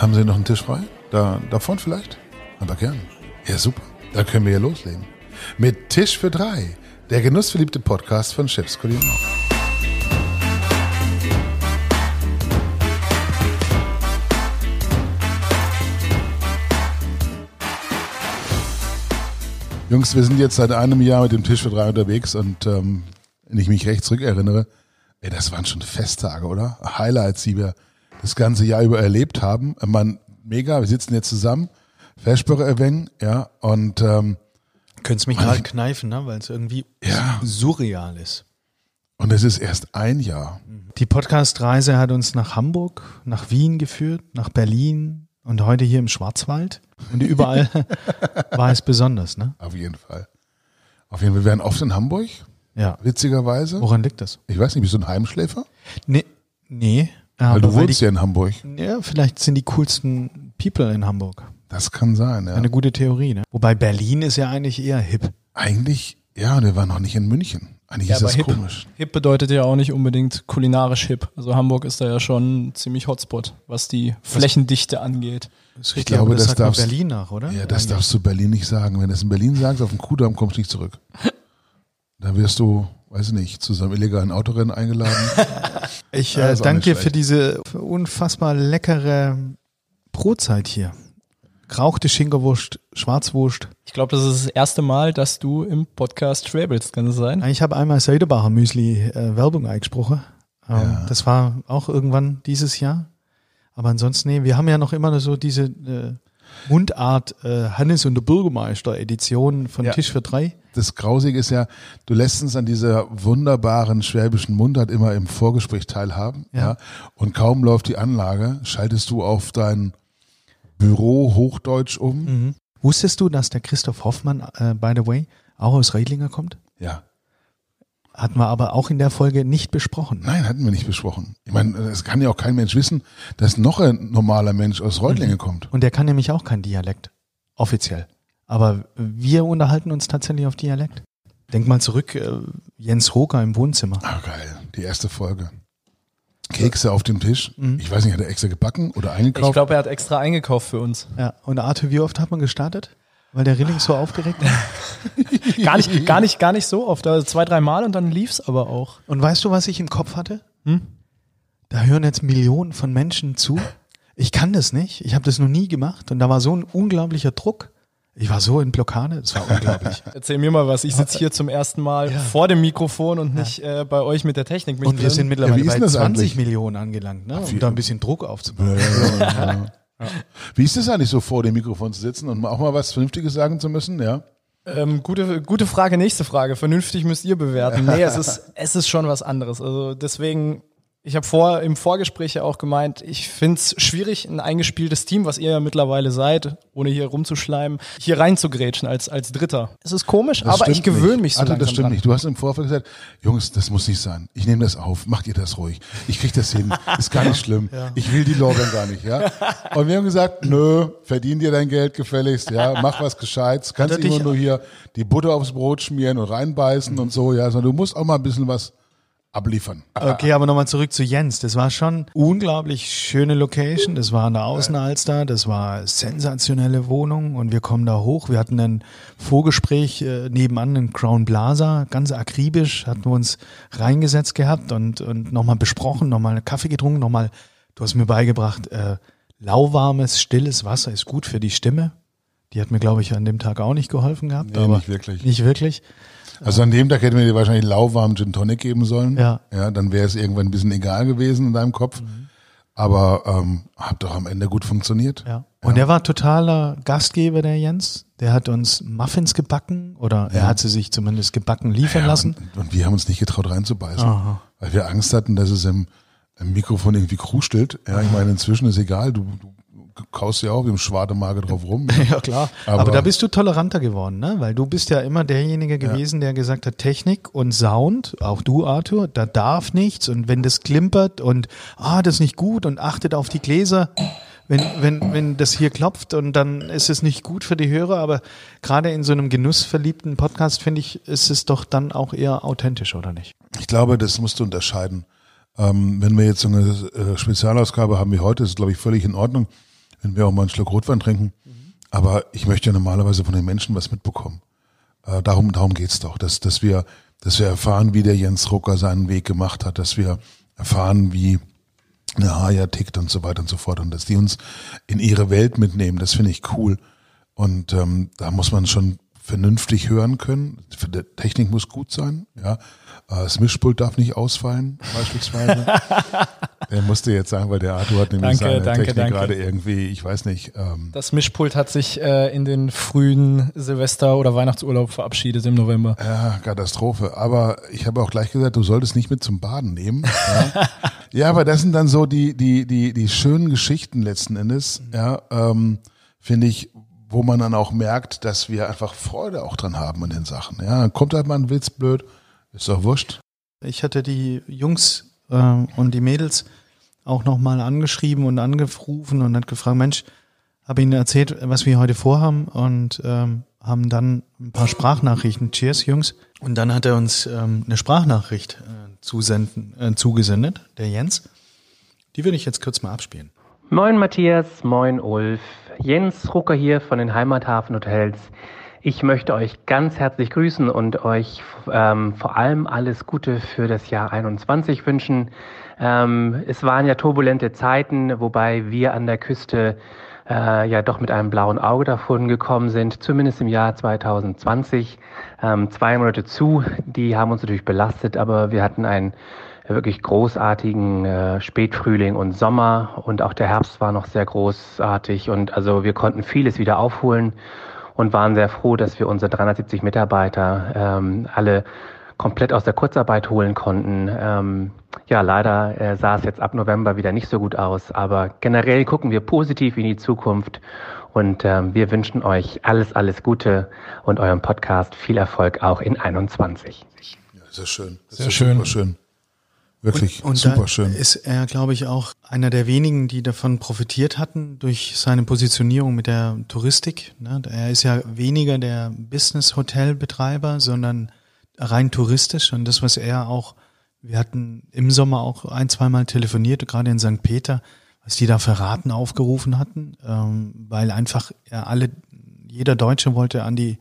Haben Sie noch einen Tisch frei? Da, davon vielleicht? Aber gern. Ja, super. Da können wir ja loslegen. Mit Tisch für drei. Der genussverliebte Podcast von Chefs Kulinar. Jungs, wir sind jetzt seit einem Jahr mit dem Tisch für drei unterwegs und ähm, wenn ich mich recht zurückerinnere, ey, das waren schon Festtage, oder? Highlights, die wir das ganze Jahr über erlebt haben. Man, mega, wir sitzen jetzt zusammen, Versprecher erwähnen, ja, und ähm, Könntest mich gerade kneifen, ne? weil es irgendwie Ja. surreal ist. und es ist erst ein Jahr. Die Podcast-Reise hat uns nach Hamburg, nach Wien geführt, nach Berlin und heute hier im Schwarzwald. Und überall war es besonders, ne? Auf jeden Fall. Auf jeden Fall. Wir werden oft in Hamburg, Ja. witzigerweise. Woran liegt das? Ich weiß nicht, bist du ein Heimschläfer? Nee. Nee. Weil du wohnst ja in Hamburg. ja, vielleicht sind die coolsten People in Hamburg. Das kann sein, ja. Eine gute Theorie, ne? Wobei Berlin ist ja eigentlich eher hip. Eigentlich, ja, wir waren noch nicht in München. Eigentlich Ja, ist das hip, komisch. hip bedeutet ja auch nicht unbedingt kulinarisch hip. Also Hamburg ist da ja schon ziemlich Hotspot, was die Flächendichte angeht. Das ist Ich glaube, das, das darfst- Berlin nach, oder? Ja, das Eigentlich. darfst du Berlin nicht sagen. Wenn du es in Berlin sagst, auf dem Kudamm kommst du nicht zurück. Da wirst du, weiß ich nicht, zu seinem illegalen Autorennen eingeladen. Ich äh, danke dir für diese unfassbar leckere Brotzeit hier. Gerauchte Schinkerwurst, Schwarzwurst. Ich glaube, das ist das erste Mal, dass du im Podcast travelst, kann es sein? Ich habe einmal Seidebacher Müsli äh, Werbung eingesprochen. Ähm, Ja. Das war auch irgendwann dieses Jahr. Aber ansonsten, nee, wir haben ja noch immer so diese äh, Mundart äh, Hannes und der Bürgermeister Edition von Ja. Tisch für drei. Das Grausige ist ja, du lässt uns an dieser wunderbaren schwäbischen Mundart immer im Vorgespräch teilhaben. Ja. Ja. Und kaum läuft die Anlage, schaltest du auf dein Büro Hochdeutsch um. Mhm. Wusstest du, dass der Christoph Hoffmann, äh, by the way, auch aus Reidlinger kommt? Ja. Hatten wir aber auch in der Folge nicht besprochen. Nein, hatten wir nicht besprochen. Ich meine, es kann ja auch kein Mensch wissen, dass noch ein normaler Mensch aus Reutlingen Mhm. kommt. Und der kann nämlich auch kein Dialekt. Offiziell. Aber wir unterhalten uns tatsächlich auf Dialekt. Denk mal zurück, äh, Jens Roker im Wohnzimmer. Ah, geil. Die erste Folge. Kekse auf dem Tisch. Mhm. Ich weiß nicht, hat er extra gebacken oder Ich eingekauft? glaube, er hat extra eingekauft für uns. Ja. Und Arthur, wie oft hat man gestartet? Weil der Rilling so aufgeregt war. Gar nicht, gar nicht, gar nicht so oft. Also zwei, drei Mal und dann lief's aber auch. Und weißt du, was ich im Kopf hatte? Hm? Da hören jetzt Millionen von Menschen zu. Ich kann das nicht. Ich habe das noch nie gemacht. Und da war so ein unglaublicher Druck. Ich war so in Blockade. Das war unglaublich. Erzähl mir mal was. Ich sitze hier zum ersten Mal vor dem Mikrofon und nicht äh, bei euch mit der Technik. mit Und wir drin. sind Ja, mittlerweile ist bei denn das 20 eigentlich? Millionen angelangt, ne? wie- um da ein bisschen Druck aufzubauen. Ja, ja, ja. Wie ist es eigentlich so, vor dem Mikrofon zu sitzen und auch mal was Vernünftiges sagen zu müssen? Ja. Ähm, gute, gute Frage, nächste Frage. Vernünftig müsst ihr bewerten. Nee, es ist, es ist schon was anderes. Also deswegen, ich habe vor, im Vorgespräch ja auch gemeint, ich find's schwierig, ein eingespieltes Team, was ihr ja mittlerweile seid, ohne hier rumzuschleimen, hier reinzugrätschen als, als Dritter. Es ist komisch, Das aber ich gewöhne mich so Alter, das stimmt dran. nicht. Du hast im Vorfeld gesagt, Jungs, das muss nicht sein. Ich nehme das auf. Macht ihr das ruhig. Ich krieg das hin. Ist gar nicht schlimm. Ich will die Lorbeeren gar nicht, ja. Und wir haben gesagt, nö, verdien dir dein Geld gefälligst, ja. Mach was Gescheites. Kannst er immer nur hier die Butter aufs Brot schmieren und reinbeißen und so, ja. Sondern du musst auch mal ein bisschen was abliefern. Okay, aber nochmal zurück zu Jens. Das war schon unglaublich schöne Location. Das war an der Außenalster. Das war sensationelle Wohnung und wir kommen da hoch. Wir hatten ein Vorgespräch äh, nebenan in Crown Plaza. Ganz akribisch hatten wir uns reingesetzt gehabt und, und nochmal besprochen, nochmal einen Kaffee getrunken, nochmal, du hast mir beigebracht, äh, lauwarmes, stilles Wasser ist gut für die Stimme. Die hat mir, glaube ich, an dem Tag auch nicht geholfen gehabt. Nee, aber nicht wirklich. Nicht wirklich. Also an dem Tag hätten wir dir wahrscheinlich lauwarmen Gin Tonic geben sollen. Ja. Ja, dann wäre es irgendwann ein bisschen egal gewesen in deinem Kopf. Aber ähm, hat doch am Ende gut funktioniert. Ja. Und der war totaler Gastgeber, der Jens. Der hat uns Muffins gebacken oder er hat sie sich zumindest gebacken liefern Ja, lassen. Und, und wir haben uns nicht getraut reinzubeißen, Aha. weil wir Angst hatten, dass es im, im Mikrofon irgendwie krustelt. Ja, ich meine, inzwischen ist egal, du, du kaust ja auch im Schwademage drauf rum. Ja, klar. Aber, Aber- da bist du toleranter geworden, ne? Weil du bist ja immer derjenige gewesen, der gesagt hat, Technik und Sound, auch du, Arthur, da darf nichts und wenn das klimpert und ah, das ist nicht gut und achtet auf die Gläser. Wenn, wenn, wenn das hier klopft und dann ist es nicht gut für die Hörer, aber gerade in so einem genussverliebten Podcast, finde ich, ist es doch dann auch eher authentisch, oder nicht? Ich glaube, das musst du unterscheiden. Ähm, wenn wir jetzt so eine äh, Spezialausgabe haben wie heute, ist es, glaube ich, völlig in Ordnung. Wenn wir auch mal einen Schluck Rotwein trinken. Aber ich möchte ja normalerweise von den Menschen was mitbekommen. Äh, darum, darum geht's doch, dass, dass wir, dass wir erfahren, wie der Jens Rucker seinen Weg gemacht hat, dass wir erfahren, wie eine Haya tickt und so weiter und so fort und dass die uns in ihre Welt mitnehmen. Das finde ich cool. Und ähm, da muss man schon vernünftig hören können. Die Technik muss gut sein, ja. Äh, Das Mischpult darf nicht ausfallen, beispielsweise. der musste jetzt sagen, weil der Arthur hat nämlich Danke, seine danke, Technik danke. gerade irgendwie, ich weiß nicht, ähm, Das Mischpult hat sich äh, in den frühen Silvester- oder Weihnachtsurlaub verabschiedet im November. Ja, Katastrophe. Aber ich habe auch gleich gesagt, du solltest nicht mit zum Baden nehmen. Ja, ja aber das sind dann so die, die, die, die schönen Geschichten letzten Endes, ja, ähm, finde ich, wo man dann auch merkt, dass wir einfach Freude auch dran haben an den Sachen. Ja, dann kommt halt mal ein Witz blöd, ist doch wurscht. Ich hatte die Jungs äh, und die Mädels auch nochmal angeschrieben und angerufen und hat gefragt, Mensch, habe ihnen erzählt, was wir heute vorhaben und ähm, haben dann ein paar Sprachnachrichten. Cheers, Jungs. Und dann hat er uns ähm, eine Sprachnachricht äh, zusenden, äh, zugesendet, der Jens. Die würde ich jetzt kurz mal abspielen. Moin Matthias, moin Ulf. Jens Rucker hier von den Heimathafen Hotels. Ich möchte euch ganz herzlich grüßen und euch ähm, vor allem alles Gute für das Jahr 21 wünschen. Ähm, es waren ja turbulente Zeiten, wobei wir an der Küste äh, ja doch mit einem blauen Auge davon gekommen sind, zumindest im Jahr 2020. Ähm, zwei Monate zu, die haben uns natürlich belastet, aber wir hatten einen wirklich großartigen äh, Spätfrühling und Sommer und auch der Herbst war noch sehr großartig und also wir konnten vieles wieder aufholen und waren sehr froh, dass wir unsere 370 Mitarbeiter ähm, alle komplett aus der Kurzarbeit holen konnten. Ähm, ja, leider äh, sah es jetzt ab November wieder nicht so gut aus, aber generell gucken wir positiv in die Zukunft und ähm, wir wünschen euch alles, alles Gute und eurem Podcast viel Erfolg auch in 21. Ja, sehr schön. Das Sehr schön. Super schön. Wirklich Und super da schön. ist er, glaube ich, auch einer der wenigen, die davon profitiert hatten durch seine Positionierung mit der Touristik. Ne? Er ist ja weniger der Business-Hotel-Betreiber, sondern rein touristisch. Und das, was er auch, wir hatten im Sommer auch ein, zweimal telefoniert, gerade in St. Peter, was die da für Raten aufgerufen hatten, ähm, weil einfach ja, alle, jeder Deutsche wollte an die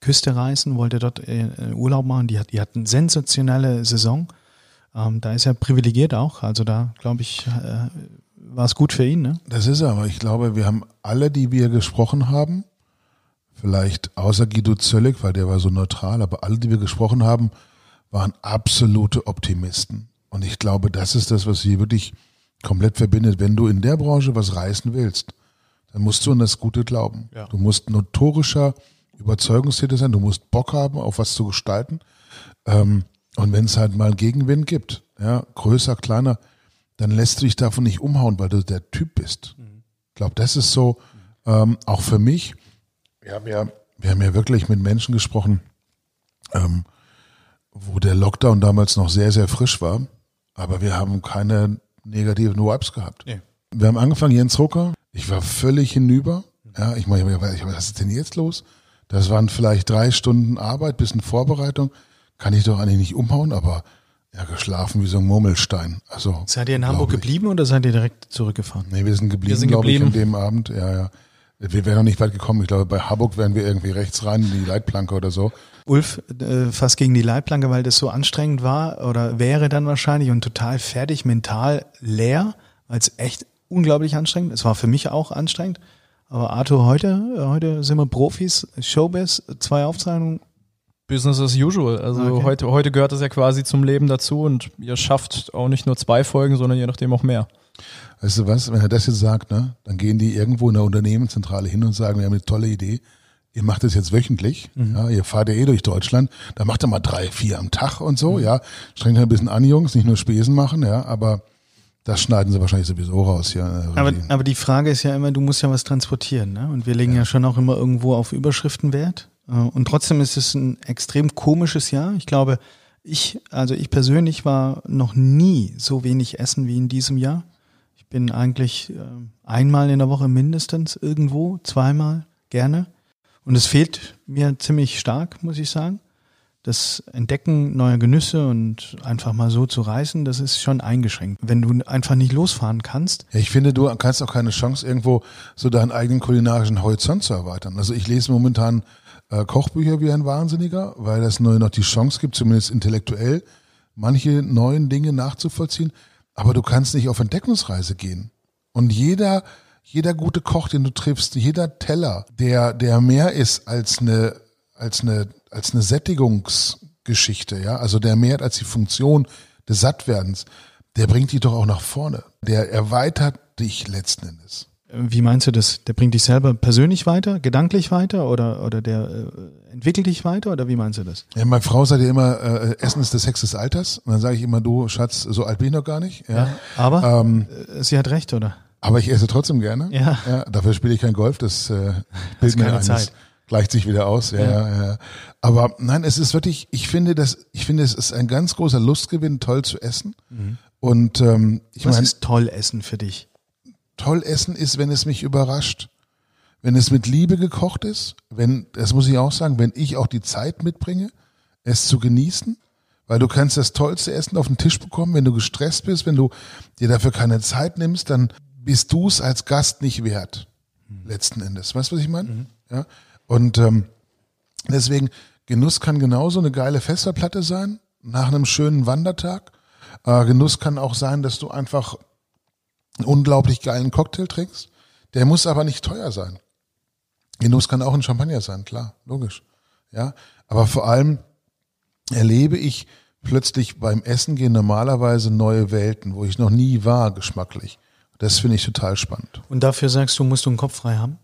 Küste reisen, wollte dort äh, Urlaub machen. Die, hat, die hatten sensationelle Saison. Ähm, da ist er privilegiert auch. Also da, glaube ich, äh, war es gut für ihn. Ne? Das ist er, aber ich glaube, wir haben alle, die wir gesprochen haben, vielleicht außer Guido Zöllig, weil der war so neutral, aber alle, die wir gesprochen haben, waren absolute Optimisten. Und ich glaube, das ist das, was sie wirklich komplett verbindet. Wenn du in der Branche was reißen willst, dann musst du an das Gute glauben. Ja. Du musst notorischer Überzeugungstäter sein, du musst Bock haben, auf was zu gestalten. Ähm, und wenn es halt mal Gegenwind gibt, ja, größer, kleiner, dann lässt du dich davon nicht umhauen, weil du der Typ bist. Ich glaube, das ist so, ähm, auch für mich, wir haben ja, wir haben ja wirklich mit Menschen gesprochen, ähm, wo der Lockdown damals noch sehr, sehr frisch war, aber wir haben keine negativen Vibes gehabt. Nee. Wir haben angefangen, Jens Rucker, ich war völlig hinüber. Ja, ich meine, was ist denn jetzt los? Das waren vielleicht drei Stunden Arbeit, bisschen Vorbereitung. Kann ich doch eigentlich nicht umhauen, aber ja, geschlafen wie so ein Murmelstein. Also, Seid ihr in Hamburg geblieben oder seid ihr direkt zurückgefahren? Nee, wir sind geblieben, Wir sind glaube ich, an geblieben. dem Abend. Ja, ja. Wir wären noch nicht weit gekommen. Ich glaube, bei Hamburg wären wir irgendwie rechts rein in die Leitplanke oder so. Ulf äh, fast gegen die Leitplanke, weil das so anstrengend war oder wäre dann wahrscheinlich und total fertig, mental leer, weil es echt unglaublich anstrengend. Es war für mich auch anstrengend. Aber Arthur, heute, heute sind wir Profis, Showbiz, zwei Aufzeichnungen. Business as usual. Also Okay. heute, heute gehört es ja quasi zum Leben dazu und ihr schafft auch nicht nur zwei Folgen, sondern je nachdem auch mehr. Weißt du was, wenn er das jetzt sagt, ne, dann gehen die irgendwo in der Unternehmenszentrale hin und sagen, wir haben eine tolle Idee. Ihr macht das jetzt wöchentlich, ja, ihr fahrt ja eh durch Deutschland, da macht ihr mal drei, vier am Tag und so, ja. Strengt ein bisschen an, Jungs, nicht nur Spesen machen, ja, aber das schneiden sie wahrscheinlich sowieso raus, ja. Aber, aber die Frage ist ja immer, du musst ja was transportieren, ne? Und wir legen ja, schon auch immer irgendwo auf Überschriften Wert. Äh, Und trotzdem ist es ein extrem komisches Jahr. Ich glaube, ich, also ich persönlich war noch nie so wenig essen wie in diesem Jahr. Ich bin eigentlich äh, einmal in der Woche mindestens irgendwo, zweimal gerne. Und es fehlt mir ziemlich stark, muss ich sagen. das Entdecken neuer Genüsse und einfach mal so zu reisen, das ist schon eingeschränkt. Wenn du einfach nicht losfahren kannst. Ja, ich finde, du kannst auch keine Chance, irgendwo so deinen eigenen kulinarischen Horizont zu erweitern. Also ich lese momentan äh, Kochbücher wie ein Wahnsinniger, weil das nur noch die Chance gibt, zumindest intellektuell, manche neuen Dinge nachzuvollziehen. Aber du kannst nicht auf Entdeckungsreise gehen. Und jeder, jeder gute Koch, den du triffst, jeder Teller, der, der mehr ist als eine, als eine als eine Sättigungsgeschichte, ja, also der mehr als die Funktion des Sattwerdens, der bringt dich doch auch nach vorne. Der erweitert dich letzten Endes. Wie meinst du das? Der bringt dich selber persönlich weiter, gedanklich weiter oder, oder der äh, entwickelt dich weiter oder wie meinst du das? Ja, meine Frau sagt ja immer, äh, Essen ist das Sex des Alters. Und dann sage ich immer, du Schatz, so alt bin ich noch gar nicht. Ja. ja aber ähm, äh, sie hat recht, oder? Aber ich esse trotzdem gerne. Ja. ja dafür spiele ich kein Golf, das äh, bildet mir keine Zeit gleicht sich wieder aus. Ja, ja, ja. Aber nein, es ist wirklich, ich finde, das, ich finde, es ist ein ganz großer Lustgewinn, toll zu essen. Mhm. Und ähm, ich Was mein, ist toll essen für dich? Toll essen ist, wenn es mich überrascht. Wenn es mit Liebe gekocht ist, wenn, das muss ich auch sagen, wenn ich auch die Zeit mitbringe, es zu genießen, weil du kannst das tollste Essen auf den Tisch bekommen, wenn du gestresst bist, wenn du dir dafür keine Zeit nimmst, dann bist du es als Gast nicht wert. Mhm. Letzten Endes. Weißt du, was ich meine? Mhm. Ja. Und ähm, deswegen, Genuss kann genauso eine geile Festplatte sein, nach einem schönen Wandertag. Äh, Genuss kann auch sein, dass du einfach einen unglaublich geilen Cocktail trinkst. Der muss aber nicht teuer sein. Genuss kann auch ein Champagner sein, klar, logisch. Ja, aber vor allem erlebe ich plötzlich beim Essen gehen normalerweise neue Welten, wo ich noch nie war, geschmacklich. Das finde ich total spannend. Und dafür sagst du, musst du einen Kopf frei haben?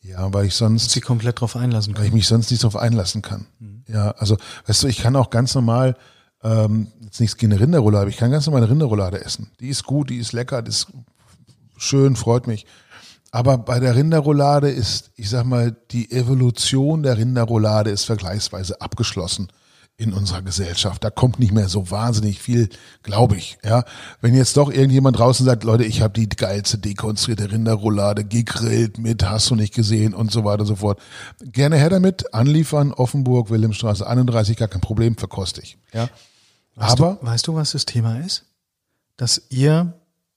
Ja, weil ich sonst. Sie komplett drauf einlassen kann. Weil ich mich sonst nicht drauf einlassen kann. Mhm. Ja, also, weißt du, ich kann auch ganz normal, ähm, jetzt nichts gegen eine Rinderroulade, aber ich kann ganz normal eine Rinderroulade essen. Die ist gut, die ist lecker, die ist schön, freut mich. Aber bei der Rinderroulade ist, ich sag mal, die Evolution der Rinderroulade ist vergleichsweise abgeschlossen in unserer Gesellschaft. Da kommt nicht mehr so wahnsinnig viel, glaube ich. Ja, wenn jetzt doch irgendjemand draußen sagt, Leute, ich habe die geilste dekonstruierte Rinderroulade gegrillt mit, hast du nicht gesehen und so weiter und so fort. Gerne her damit, anliefern, Offenburg, Wilhelmstraße 31, gar kein Problem, verkoste ich. Ja, weißt aber du, weißt du, was das Thema ist? Dass ihr,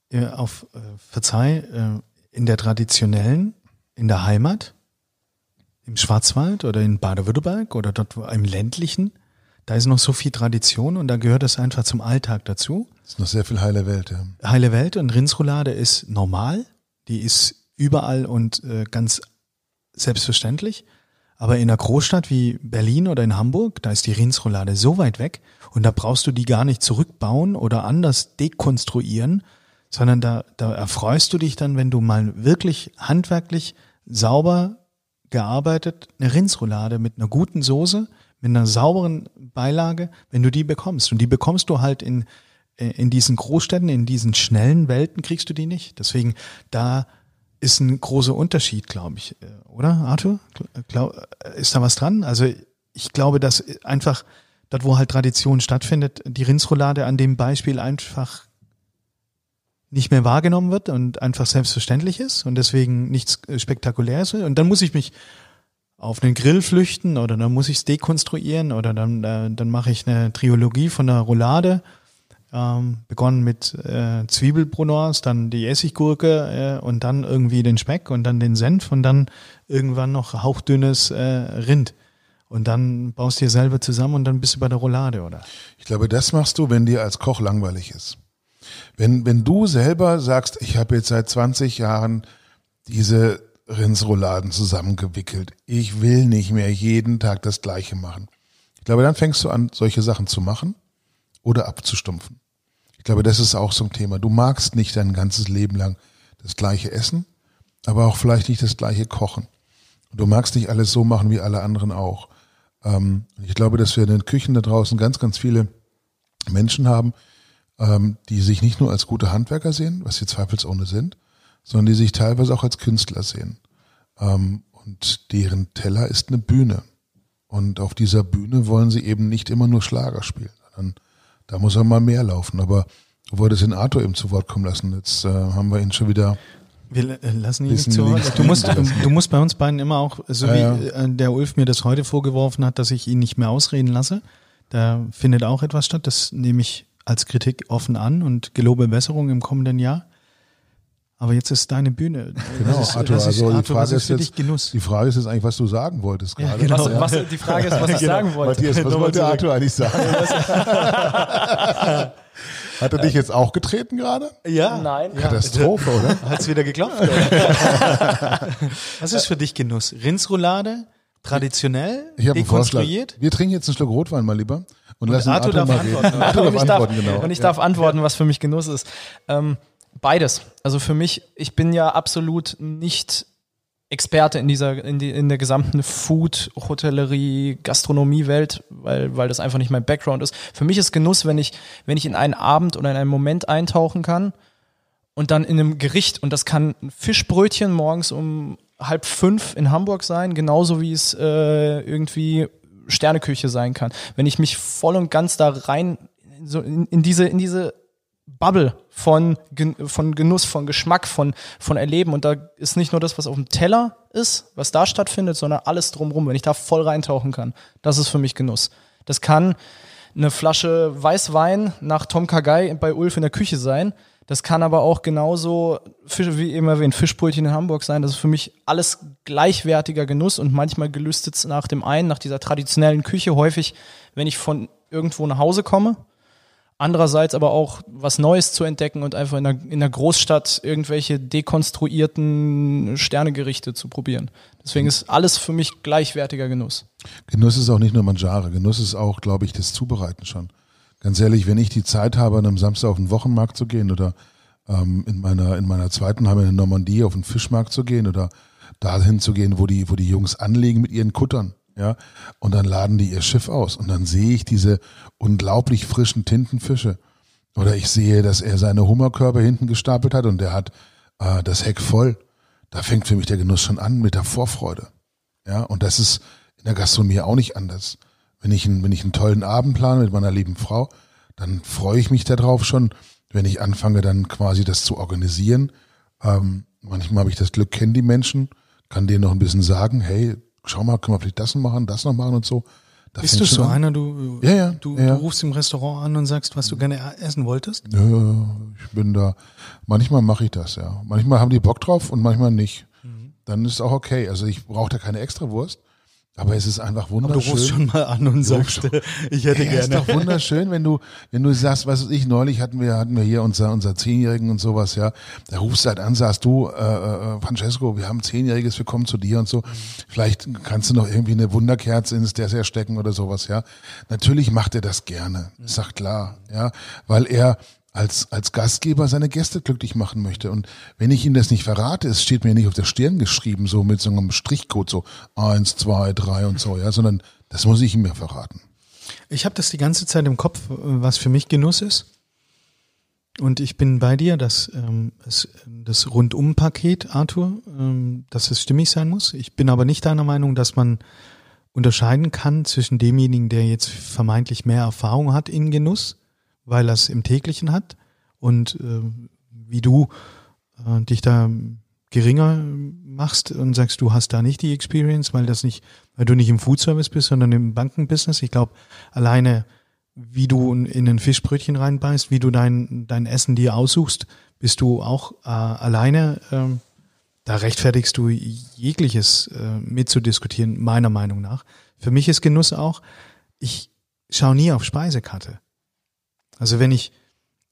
ihr auf äh, Verzeih äh, in der traditionellen, in der Heimat, im Schwarzwald oder in Baden-Württemberg oder dort im ländlichen da ist noch so viel Tradition und da gehört es einfach zum Alltag dazu. Das ist noch sehr viel heile Welt, ja. Heile Welt und Rindsroulade ist normal. Die ist überall und äh, ganz selbstverständlich. Aber in einer Großstadt wie Berlin oder in Hamburg, da ist die Rindsroulade so weit weg und da brauchst du die gar nicht zurückbauen oder anders dekonstruieren, sondern da, da erfreust du dich dann, wenn du mal wirklich handwerklich sauber gearbeitet eine Rindsroulade mit einer guten Soße, mit einer sauberen Beilage, wenn du die bekommst. Und die bekommst du halt in, äh, in diesen Großstädten, in diesen schnellen Welten kriegst du die nicht. Deswegen, da ist ein großer Unterschied, glaube ich. Äh, oder, Arthur? Glaub, äh, ist da was dran? Also ich glaube, dass einfach dort, wo halt Tradition stattfindet, die Rindsroulade an dem Beispiel einfach nicht mehr wahrgenommen wird und einfach selbstverständlich ist und deswegen nichts Spektakuläres ist. Und dann muss ich mich auf einen Grill flüchten oder dann muss ich es dekonstruieren oder dann, äh, dann mache ich eine Triologie von der Roulade. Ähm, begonnen mit äh, Zwiebelbrunnors, dann die Essiggurke äh, und dann irgendwie den Speck und dann den Senf und dann irgendwann noch hauchdünnes äh, Rind. Und dann baust du dir selber zusammen und dann bist du bei der Roulade, oder? Ich glaube, das machst du, wenn dir als Koch langweilig ist. Wenn, wenn du selber sagst, ich habe jetzt seit 20 Jahren diese Rindsrouladen zusammengewickelt. Ich will nicht mehr jeden Tag das Gleiche machen. Ich glaube, dann fängst du an, solche Sachen zu machen oder abzustumpfen. Ich glaube, das ist auch so ein Thema. Du magst nicht dein ganzes Leben lang das gleiche essen, aber auch vielleicht nicht das gleiche kochen. Du magst nicht alles so machen wie alle anderen auch. Ähm, ich glaube, dass wir in den Küchen da draußen ganz, ganz viele Menschen haben, ähm, die sich nicht nur als gute Handwerker sehen, was sie zweifelsohne sind, sondern die sich teilweise auch als Künstler sehen. Ähm, und deren Teller ist eine Bühne. Und auf dieser Bühne wollen sie eben nicht immer nur Schlager spielen. Dann, da muss er mal mehr laufen. Aber du wolltest den Arthur eben zu Wort kommen lassen. Jetzt äh, haben wir ihn schon wieder Wir äh, lassen ihn zu links Du musst, du musst bei uns beiden immer auch, so Ja, wie äh, der Ulf mir das heute vorgeworfen hat, dass ich ihn nicht mehr ausreden lasse. Da findet auch etwas statt. Das nehme ich als Kritik offen an und gelobe Besserung im kommenden Jahr. Aber jetzt ist deine Bühne. Genau, ist, Arthur, was ist, also die Arthur, was Frage ist jetzt, dich Genuss? die Frage ist jetzt eigentlich, was du sagen wolltest Ja, gerade. genau. Was, was, die Frage ist, was ich sagen wollte. Matthias, was wollte. Arthur eigentlich sagen? Hat er dich jetzt auch getreten gerade? Ja. Nein. Katastrophe, oder? Hat's wieder geklopft? Oder? was ist für dich Genuss? Rindsroulade? Traditionell? Ich habe einen Vorschlag. dekonstruiert? Wir trinken jetzt einen Schluck Rotwein mal lieber und, lassen Arthur darf mal antworten. reden. Arthur und darf ich, darf, antworten, genau. und ich Ja. darf antworten, was für mich Genuss ist. Ähm, beides. Also für mich, ich bin ja absolut nicht Experte in dieser, in, die, in der gesamten Food, Hotellerie, Gastronomie-Welt, weil, weil das einfach nicht mein Background ist. Für mich ist Genuss, wenn ich, wenn ich in einen Abend oder in einen Moment eintauchen kann und dann in einem Gericht, und das kann ein Fischbrötchen morgens um halb fünf in Hamburg sein, genauso wie es äh, irgendwie Sterneküche sein kann. Wenn ich mich voll und ganz da rein, so in, in diese, in diese Bubble von, von Genuss, von Geschmack, von, von Erleben. Und da ist nicht nur das, was auf dem Teller ist, was da stattfindet, sondern alles drumrum, wenn ich da voll reintauchen kann. Das ist für mich Genuss. Das kann eine Flasche Weißwein nach Tom Kagai bei Ulf in der Küche sein. Das kann aber auch genauso, wie eben erwähnt, Fischbrötchen in Hamburg sein. Das ist für mich alles gleichwertiger Genuss und manchmal gelüstet es nach dem einen, nach dieser traditionellen Küche. Häufig, wenn ich von irgendwo nach Hause komme, Andererseits aber auch was Neues zu entdecken und einfach in der, in der Großstadt irgendwelche dekonstruierten Sternegerichte zu probieren. Deswegen ist alles für mich gleichwertiger Genuss. Genuss ist auch nicht nur Mangiare. Genuss ist auch, glaube ich, das Zubereiten schon. Ganz ehrlich, wenn ich die Zeit habe, an einem Samstag auf den Wochenmarkt zu gehen oder ähm, in meiner in meiner zweiten Heim in Normandie auf den Fischmarkt zu gehen oder dahin zu gehen, wo die wo die Jungs anlegen mit ihren Kuttern, ja, und dann laden die ihr Schiff aus und dann sehe ich diese unglaublich frischen Tintenfische oder ich sehe, dass er seine Hummerkörbe hinten gestapelt hat und der hat äh, das Heck voll. Da fängt für mich der Genuss schon an mit der Vorfreude. Ja, und das ist in der Gastronomie auch nicht anders. Wenn ich, einen, wenn ich einen tollen Abend plane mit meiner lieben Frau, dann freue ich mich darauf schon, wenn ich anfange, dann quasi das zu organisieren. Ähm, manchmal habe ich das Glück, kenne die Menschen, kann denen noch ein bisschen sagen, hey, schau mal, können wir vielleicht das noch machen, das noch machen und so. Da Bist du so an. einer, du, Ja, ja, du, ja. du rufst im Restaurant an und sagst, was du gerne essen wolltest? Ja, ich bin da. Manchmal mache ich das, ja. Manchmal haben die Bock drauf und manchmal nicht. Mhm. Dann ist auch okay. Also ich brauche da keine Extrawurst, aber es ist einfach Du wunderschön. rufst schon mal an und sagst, ich hätte ist gerne. doch wunderschön, wenn du, wenn du sagst, was weiß ich, neulich hatten wir, hatten wir hier unser, unser Zehnjährigen und sowas, ja. Da rufst du halt an, sagst du, äh, äh, Francesco, wir haben Zehnjähriges, wir kommen zu dir und so. Vielleicht kannst du noch irgendwie eine Wunderkerze ins Dessert stecken oder sowas, ja. Natürlich macht er das gerne. Ist doch klar, ja. Weil er als, als Gastgeber seine Gäste glücklich machen möchte. Und wenn ich ihm das nicht verrate, es steht mir nicht auf der Stirn geschrieben, so mit so einem Strichcode, so eins, zwei, drei und so, ja, sondern das muss ich ihm ja verraten. Ich habe das die ganze Zeit im Kopf, was für mich Genuss ist. Und ich bin bei dir, dass ähm, das Rundum-Paket, Arthur, ähm, dass es stimmig sein muss. Ich bin aber nicht deiner Meinung, dass man unterscheiden kann zwischen demjenigen, der jetzt vermeintlich mehr Erfahrung hat in Genuss, weil er es im täglichen hat, und ähm, wie du äh, dich da geringer machst und sagst, du hast da nicht die Experience, weil das nicht, weil du nicht im Foodservice bist, sondern im Bankenbusiness. Ich glaube, alleine wie du in ein Fischbrötchen reinbeißt, wie du dein, dein Essen dir aussuchst, bist du auch äh, alleine, ähm, da rechtfertigst du jegliches äh, mitzudiskutieren, meiner Meinung nach. Für mich ist Genuss auch, ich schaue nie auf Speisekarte. Also wenn ich,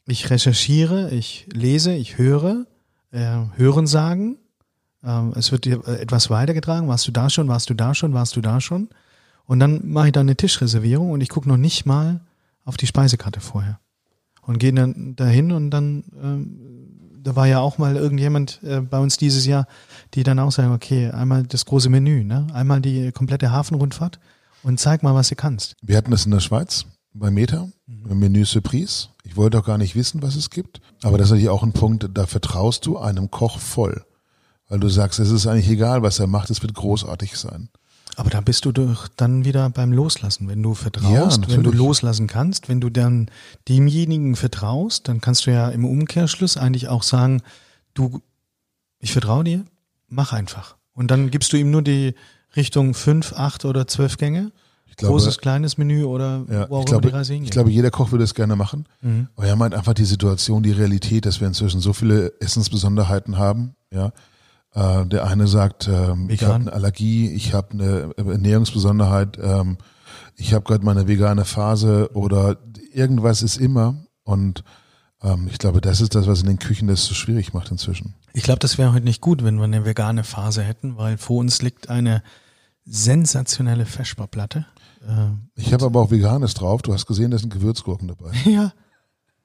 ich recherchiere, ich lese, ich höre, äh, hören sagen, ähm, es wird dir äh, etwas weitergetragen, warst du da schon, warst du da schon, warst du da schon. Und dann mache ich da eine Tischreservierung und ich gucke noch nicht mal auf die Speisekarte vorher. Und gehe dann dahin und dann, ähm, da war ja auch mal irgendjemand äh, bei uns dieses Jahr, die dann auch sagen, okay, einmal das große Menü, ne? einmal die komplette Hafenrundfahrt und zeig mal, was du kannst. Wir hatten das in der Schweiz bei Meta, im Menü Surprise. Ich wollte auch gar nicht wissen, was es gibt. Aber das ist natürlich auch ein Punkt, da vertraust du einem Koch voll. Weil du sagst, es ist eigentlich egal, was er macht, es wird großartig sein. Aber da bist du doch dann wieder beim Loslassen. Wenn du Ja, vertraust, wenn du loslassen kannst, wenn du dann demjenigen vertraust, dann kannst du ja im Umkehrschluss eigentlich auch sagen, du ich vertraue dir, mach einfach. Und dann gibst du ihm nur die Richtung fünf, acht oder zwölf Gänge. Glaube- Großes, kleines Menü oder Ja, wo auch ich, immer die glaube, Reise hingeht. ich glaube, jeder Koch würde es gerne machen. Mhm. Aber er meint einfach die Situation, die Realität, dass wir inzwischen so viele Essensbesonderheiten haben. Ja, äh, der eine sagt, ähm, ich habe eine Allergie, ich habe eine Ernährungsbesonderheit, ähm, ich habe gerade meine vegane Phase oder irgendwas ist immer. Und ähm, ich glaube, das ist das, was in den Küchen das so schwierig macht inzwischen. Ich glaube, das wäre heute nicht gut, wenn wir eine vegane Phase hätten, weil vor uns liegt eine sensationelle Feschbarplatte. Äh, Ich habe aber auch Veganes drauf. Du hast gesehen, da sind Gewürzgurken dabei. ja.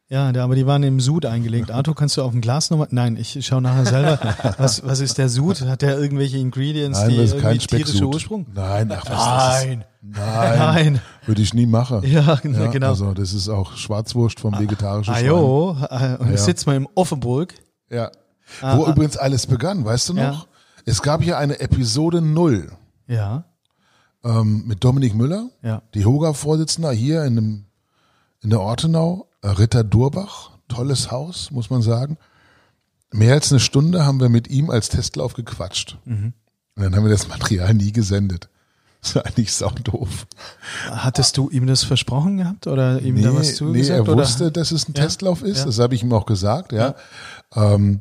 Ja, aber die waren im Sud eingelegt. Arthur, kannst du auf dem Glas nochmal? Nein, ich schaue nachher selber. Was, was ist der Sud? Hat der irgendwelche Ingredients, Nein, die das ist irgendwie kein tierische. Ursprung? Nein, ach was, Nein. nein, Nein. würde ich nie machen. Ja, genau. Also das ist auch Schwarzwurst vom vegetarischen Ah, Schwein. jo, äh, und Ja. jetzt sitzt man im Offenburg. Ja. Wo übrigens alles begann, weißt du noch? Ja. Es gab hier eine Episode null Ja, ähm, mit Dominik Müller, ja. die Hoga-Vorsitzender hier in, dem, in der Ortenau, äh, Ritter Durbach, tolles Haus, muss man sagen. Mehr als eine Stunde haben wir mit ihm als Testlauf gequatscht. Mhm. Und dann haben wir das Material nie gesendet. Das war eigentlich saudoof. Hattest du ihm das versprochen gehabt oder ihm da was nee, zugesagt? er oder? wusste, dass es ein Ja. Testlauf ist. Ja. Das habe ich ihm auch gesagt, ja. Ähm,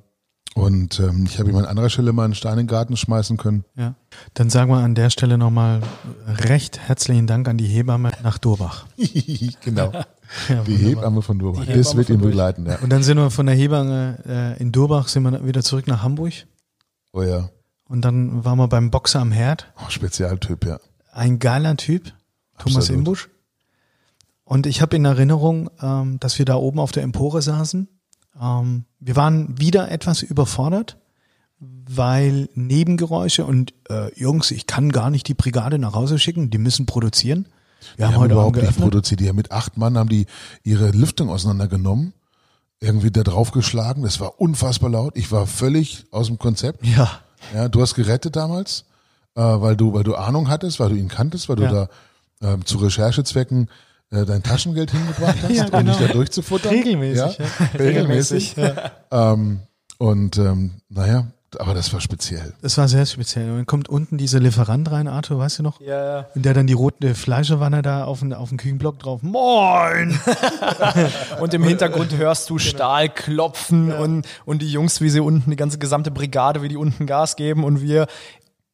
und ähm, ich habe ihm an anderer Stelle mal einen Stein in den Garten schmeißen können. Ja. Dann sagen wir an der Stelle nochmal recht herzlichen Dank an die Hebamme nach Durbach. genau. Ja, Die. Hebamme von Durbach. Das wird ihn begleiten, ja. Und dann sind wir von der Hebamme äh, in Durbach, sind wir wieder zurück nach Hamburg. Oh ja. Und dann waren wir beim Boxer am Herd. Oh, Spezialtyp, ja. Ein geiler Typ, Thomas Absolut. Imbusch. Und ich habe in Erinnerung, ähm, dass wir da oben auf der Empore saßen. Ähm, wir waren wieder etwas überfordert, weil Nebengeräusche und äh, Jungs, ich kann gar nicht die Brigade nach Hause schicken, die müssen produzieren. Wir Die haben haben heute überhaupt nicht produziert. Die haben mit acht Mann haben die ihre Lüftung auseinandergenommen, irgendwie da draufgeschlagen. Das war unfassbar laut. Ich war völlig aus dem Konzept. Ja, Ja, du hast gerettet damals, äh, weil du, weil du Ahnung hattest, weil du ihn kanntest, weil du Ja. da ähm, zu Recherchezwecken dein Taschengeld hingebracht hast, Ja, um genau. dich da durchzufuttern. regelmäßig. Ja, Ja. regelmäßig. Ähm, und ähm, naja, aber das war speziell. Das war sehr speziell. Und dann kommt unten dieser Lieferant rein, Arthur, weißt du noch? Ja, ja. Und der dann die rote Fleischewanne da auf den, auf den Küchenblock drauf. Moin! Und im Hintergrund hörst du Stahl klopfen und, und die Jungs, wie sie unten, die ganze gesamte Brigade, wie die unten Gas geben und wir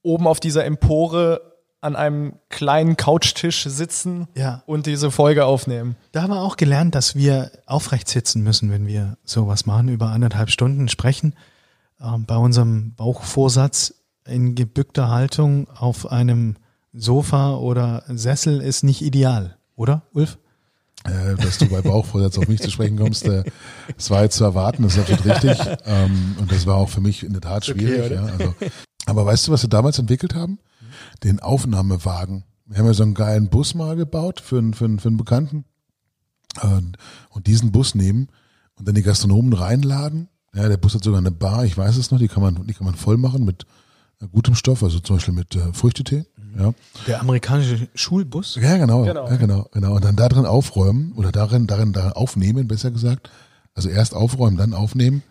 oben auf dieser Empore an einem kleinen Couchtisch sitzen Ja. und diese Folge aufnehmen. Da haben wir auch gelernt, dass wir aufrecht sitzen müssen, wenn wir sowas machen, über anderthalb Stunden sprechen. Ähm, bei unserem Bauchvorsatz in gebückter Haltung auf einem Sofa oder Sessel ist nicht ideal, oder, Ulf? Äh, dass du bei Bauchvorsatz auf mich zu sprechen kommst, äh, das war jetzt zu erwarten, das ist absolut richtig. Ähm, und das war auch für mich in der Tat schwierig. ja, also. Aber weißt du, was wir damals entwickelt haben? Den Aufnahmewagen. Wir haben ja so einen geilen Bus mal gebaut für einen, für einen, für einen Bekannten. Und, diesen Bus nehmen und dann die Gastronomen reinladen. Ja, der Bus hat sogar eine Bar, ich weiß es noch, die kann man, die kann man voll machen mit äh, gutem Stoff, also zum Beispiel mit äh, Früchtetee. Ja. Der amerikanische Schulbus. Ja, genau, Genau. Ja, genau, genau. Und dann da drin aufräumen oder darin, darin, darin aufnehmen, besser gesagt. Also erst aufräumen, dann aufnehmen.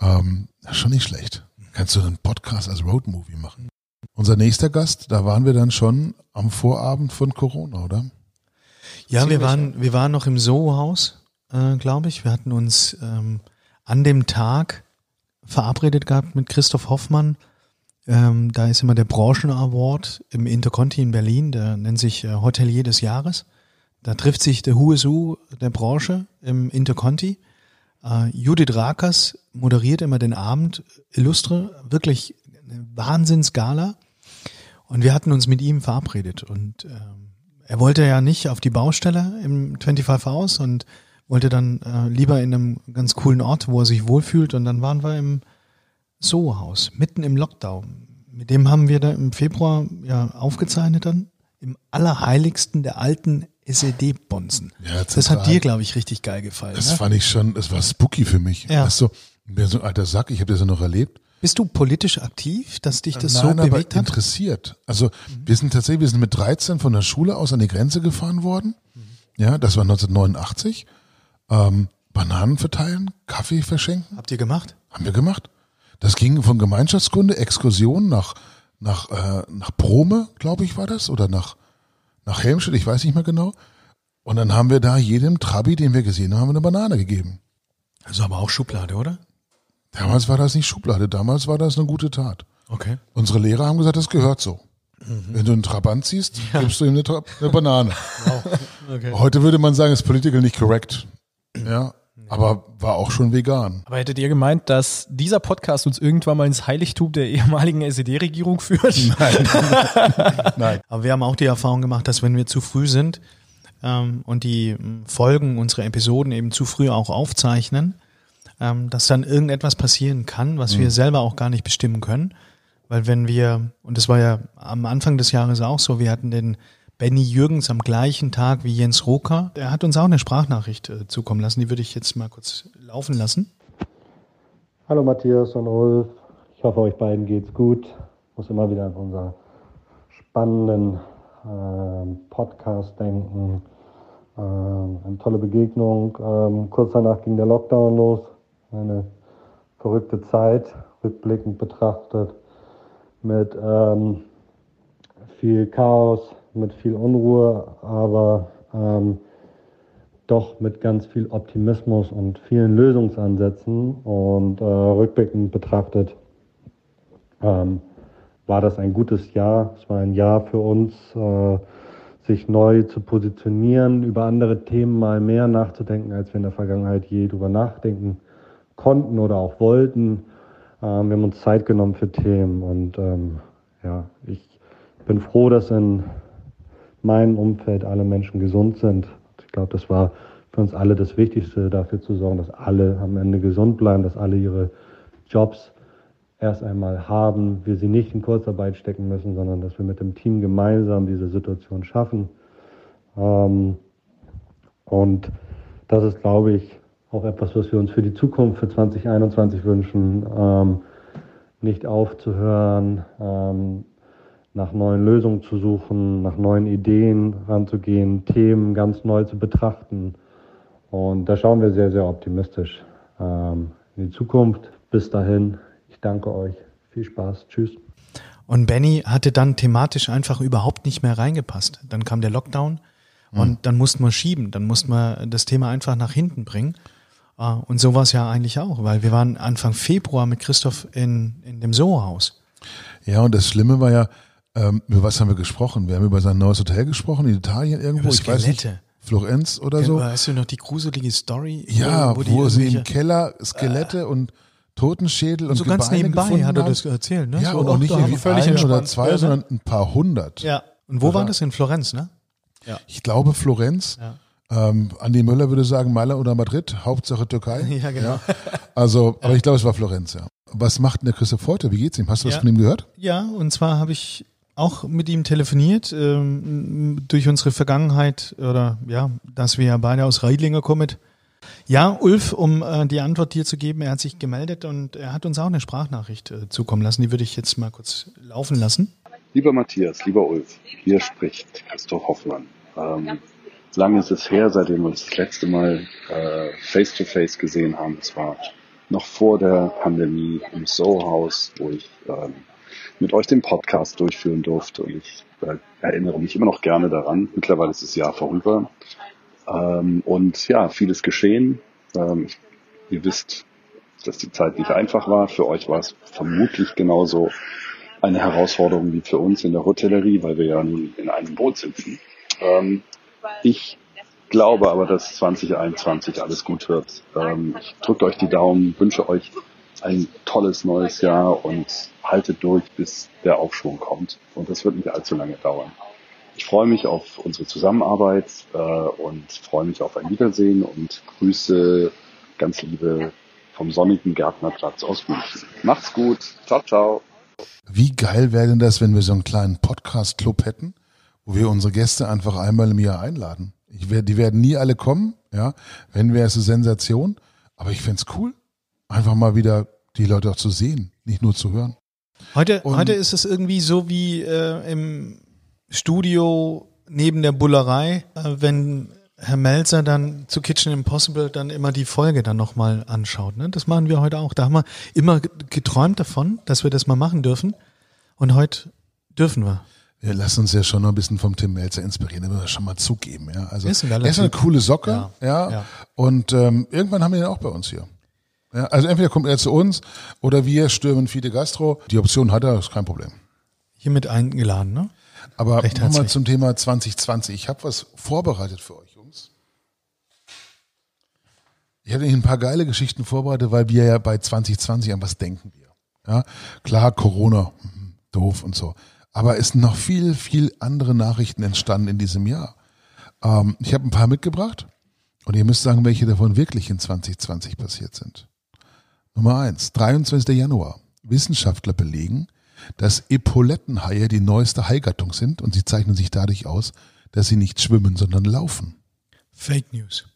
Ähm, das ist schon nicht schlecht. Kannst du einen Podcast als Roadmovie machen. Unser nächster Gast, da waren wir dann schon am Vorabend von Corona, oder? Ja, wir waren, wir waren noch im Soho-Haus, äh, glaube ich. Wir hatten uns ähm, an dem Tag verabredet gehabt mit Christoph Hoffmann. Ähm, da ist immer der Branchen-Award im Interconti in Berlin, der nennt sich äh, Hotelier des Jahres. Da trifft sich der Who is Who der Branche im Interconti. Äh, Judith Rakers moderiert immer den Abend, illustre, wirklich eine Wahnsinnsgala. Und wir hatten uns mit ihm verabredet und ähm, er wollte ja nicht auf die Baustelle im 25 House und wollte dann äh, lieber in einem ganz coolen Ort, wo er sich wohlfühlt. Und dann waren wir im Soho-Haus, mitten im Lockdown. Mit dem haben wir da im Februar ja aufgezeichnet dann, im allerheiligsten der alten SED-Bonzen. Ja, das hat dir, glaube ich, richtig geil gefallen. Das Ne? fand ich schon, das war spooky für mich. Ja. Weißt du, so ein alter Sack, ich habe das ja noch erlebt. Bist du politisch aktiv, dass dich das Nein, so bewegt hat? interessiert. Also wir sind tatsächlich, wir sind mit 13 von der Schule aus an die Grenze gefahren worden. Ja, das war 1989. Ähm, Bananen verteilen, Kaffee verschenken, Habt ihr gemacht? haben wir gemacht. Das ging von Gemeinschaftskunde, Exkursion nach, nach, äh, nach Brome, glaube ich, war das, oder nach, nach Helmstedt, ich weiß nicht mehr genau. Und dann haben wir da jedem Trabi, den wir gesehen haben, eine Banane gegeben. Also aber auch Schublade, oder? Damals war das nicht Schublade, damals war das eine gute Tat. Okay. Unsere Lehrer haben gesagt, das gehört so. Wenn du einen Trabant siehst, gibst du ihm eine, Tra eine Banane. okay. Heute würde man sagen, ist political nicht correct. Ja, aber war auch schon vegan. Aber hättet ihr gemeint, dass dieser Podcast uns irgendwann mal ins Heiligtum der ehemaligen SED-Regierung führt? Nein. Nein. Aber wir haben auch die Erfahrung gemacht, dass wenn wir zu früh sind ähm, und die Folgen unserer Episoden eben zu früh auch aufzeichnen, ähm, dass dann irgendetwas passieren kann, was wir selber auch gar nicht bestimmen können. Weil wenn wir, und das war ja am Anfang des Jahres auch so, wir hatten den Benny Jürgens am gleichen Tag wie Jens Roker. Der hat uns auch eine Sprachnachricht äh, zukommen lassen. Die würde ich jetzt mal kurz laufen lassen. Hallo Matthias und Ulf. Ich hoffe, euch beiden geht's gut. Ich muss immer wieder an unseren spannenden ähm, Podcast denken. Ähm, eine tolle Begegnung. Ähm, kurz danach ging der Lockdown los. Eine verrückte Zeit, rückblickend betrachtet, mit ähm, viel Chaos, mit viel Unruhe, aber ähm, doch mit ganz viel Optimismus und vielen Lösungsansätzen. Und äh, rückblickend betrachtet ähm, war das ein gutes Jahr. Es war ein Jahr für uns, äh, sich neu zu positionieren, über andere Themen mal mehr nachzudenken, als wir in der Vergangenheit je drüber nachdenken konnten oder auch wollten. Ähm, wir haben uns Zeit genommen für Themen und ähm, ja, ich bin froh, dass in meinem Umfeld alle Menschen gesund sind. Ich glaube, das war für uns alle das Wichtigste, dafür zu sorgen, dass alle am Ende gesund bleiben, dass alle ihre Jobs erst einmal haben, wir sie nicht in Kurzarbeit stecken müssen, sondern dass wir mit dem Team gemeinsam diese Situation schaffen. Ähm, und das ist, glaube ich, auch etwas, was wir uns für die Zukunft, für 2021 wünschen, ähm, nicht aufzuhören, ähm, nach neuen Lösungen zu suchen, nach neuen Ideen ranzugehen, Themen ganz neu zu betrachten. Und da schauen wir sehr, sehr optimistisch ähm, in die Zukunft. Bis dahin, ich danke euch. Viel Spaß. Tschüss. Und Benny hatte dann thematisch einfach überhaupt nicht mehr reingepasst. Dann kam der Lockdown und dann mussten wir schieben, dann mussten wir das Thema einfach nach hinten bringen. Ah, Und so war es ja eigentlich auch, weil wir waren Anfang Februar mit Christoph in, in dem Soho-Haus. Ja, und das Schlimme war ja, ähm, über was haben wir gesprochen? Wir haben über sein neues Hotel gesprochen, in Italien irgendwo, Über ich weiß nicht, Skelette. Florenz oder so. Weißt du noch die gruselige Story? Ja, die wo, sie im Keller Skelette und Totenschädel und so ganz Gebeine nebenbei gefunden hat er das erzählt, ne? Ja, so, und auch nicht irgendwie völlig ein oder zwei, Ja, ne? sondern ein paar hundert. Ja. Und wo war war- das? In Florenz, ne? Ich glaube Florenz. Ähm, Andi Möller würde sagen Maler oder Madrid, Hauptsache Türkei. Ja, genau. Also, aber ich glaube, es war Florenz, ja. Was macht denn der Christoph heute? Wie geht's ihm? Hast du was Ja. von ihm gehört? Ja, und zwar habe ich auch mit ihm telefoniert, ähm, durch unsere Vergangenheit oder ja, dass wir ja beide aus Reidlinger kommen. Ja, Ulf, um äh, die Antwort dir zu geben, er hat sich gemeldet und er hat uns auch eine Sprachnachricht äh, zukommen lassen. Die würde ich jetzt mal kurz laufen lassen. Lieber Matthias, lieber Ulf, hier spricht Christoph Hoffmann. Ähm, lange ist es her, seitdem wir uns das letzte Mal äh, face to face gesehen haben. Es war noch vor der Pandemie im Soho-Haus, wo ich ähm, mit euch den Podcast durchführen durfte. Und ich äh, erinnere mich immer noch gerne daran. Mittlerweile ist das Jahr vorüber. Ähm, und ja, vieles geschehen. Ähm, ihr wisst, dass die Zeit nicht einfach war. Für euch war es vermutlich genauso eine Herausforderung wie für uns in der Hotellerie, weil wir ja nun in einem Boot sitzen. Ähm, ich glaube aber, dass 2021 alles gut wird. Ähm, ich drücke euch die Daumen, wünsche euch ein tolles neues Jahr und haltet durch, bis der Aufschwung kommt. Und das wird nicht allzu lange dauern. Ich freue mich auf unsere Zusammenarbeit äh, und freue mich auf ein Wiedersehen und Grüße ganz liebe vom sonnigen Gärtnerplatz aus München. Macht's gut. Ciao, ciao. Wie geil wäre denn das, wenn wir so einen kleinen Podcast-Club hätten, wo wir unsere Gäste einfach einmal im Jahr einladen? Ich werd, die werden nie alle kommen, ja. Wenn wäre es eine Sensation. Aber ich fänd's cool, einfach mal wieder die Leute auch zu sehen, nicht nur zu hören. Heute, Und- heute ist es irgendwie so wie äh, im Studio neben der Bullerei, äh, wenn Herr Melzer dann zu Kitchen Impossible dann immer die Folge dann nochmal anschaut. Ne? Das machen wir heute auch. Da haben wir immer geträumt davon, dass wir das mal machen dürfen. Und heute dürfen wir. Wir lassen uns ja schon noch ein bisschen vom Tim Melzer inspirieren, das müssen wir schon mal zugeben. Ja. Also, Ist ein er ist eine coole Socke, ja. Ja. Ja. Und ähm, irgendwann haben wir ihn auch bei uns hier. Ja, also entweder kommt er zu uns oder wir stürmen Fide Gastro. Die Option hat er, ist kein Problem. Hiermit eingeladen, ne? Aber nochmal zum Thema 2020. Ich habe was vorbereitet für euch, Jungs. Ich hatte ein paar geile Geschichten vorbereitet, weil wir ja bei 2020 an was denken wir. Ja, klar, Corona, mhm, doof und so. Aber es sind noch viel, viel andere Nachrichten entstanden in diesem Jahr. Ähm, ich habe ein paar mitgebracht und ihr müsst sagen, welche davon wirklich in 2020 passiert sind. Nummer eins, 23. Januar. Wissenschaftler belegen, dass Epaulettenhaie die neueste Haigattung sind und sie zeichnen sich dadurch aus, dass sie nicht schwimmen, sondern laufen. Fake News.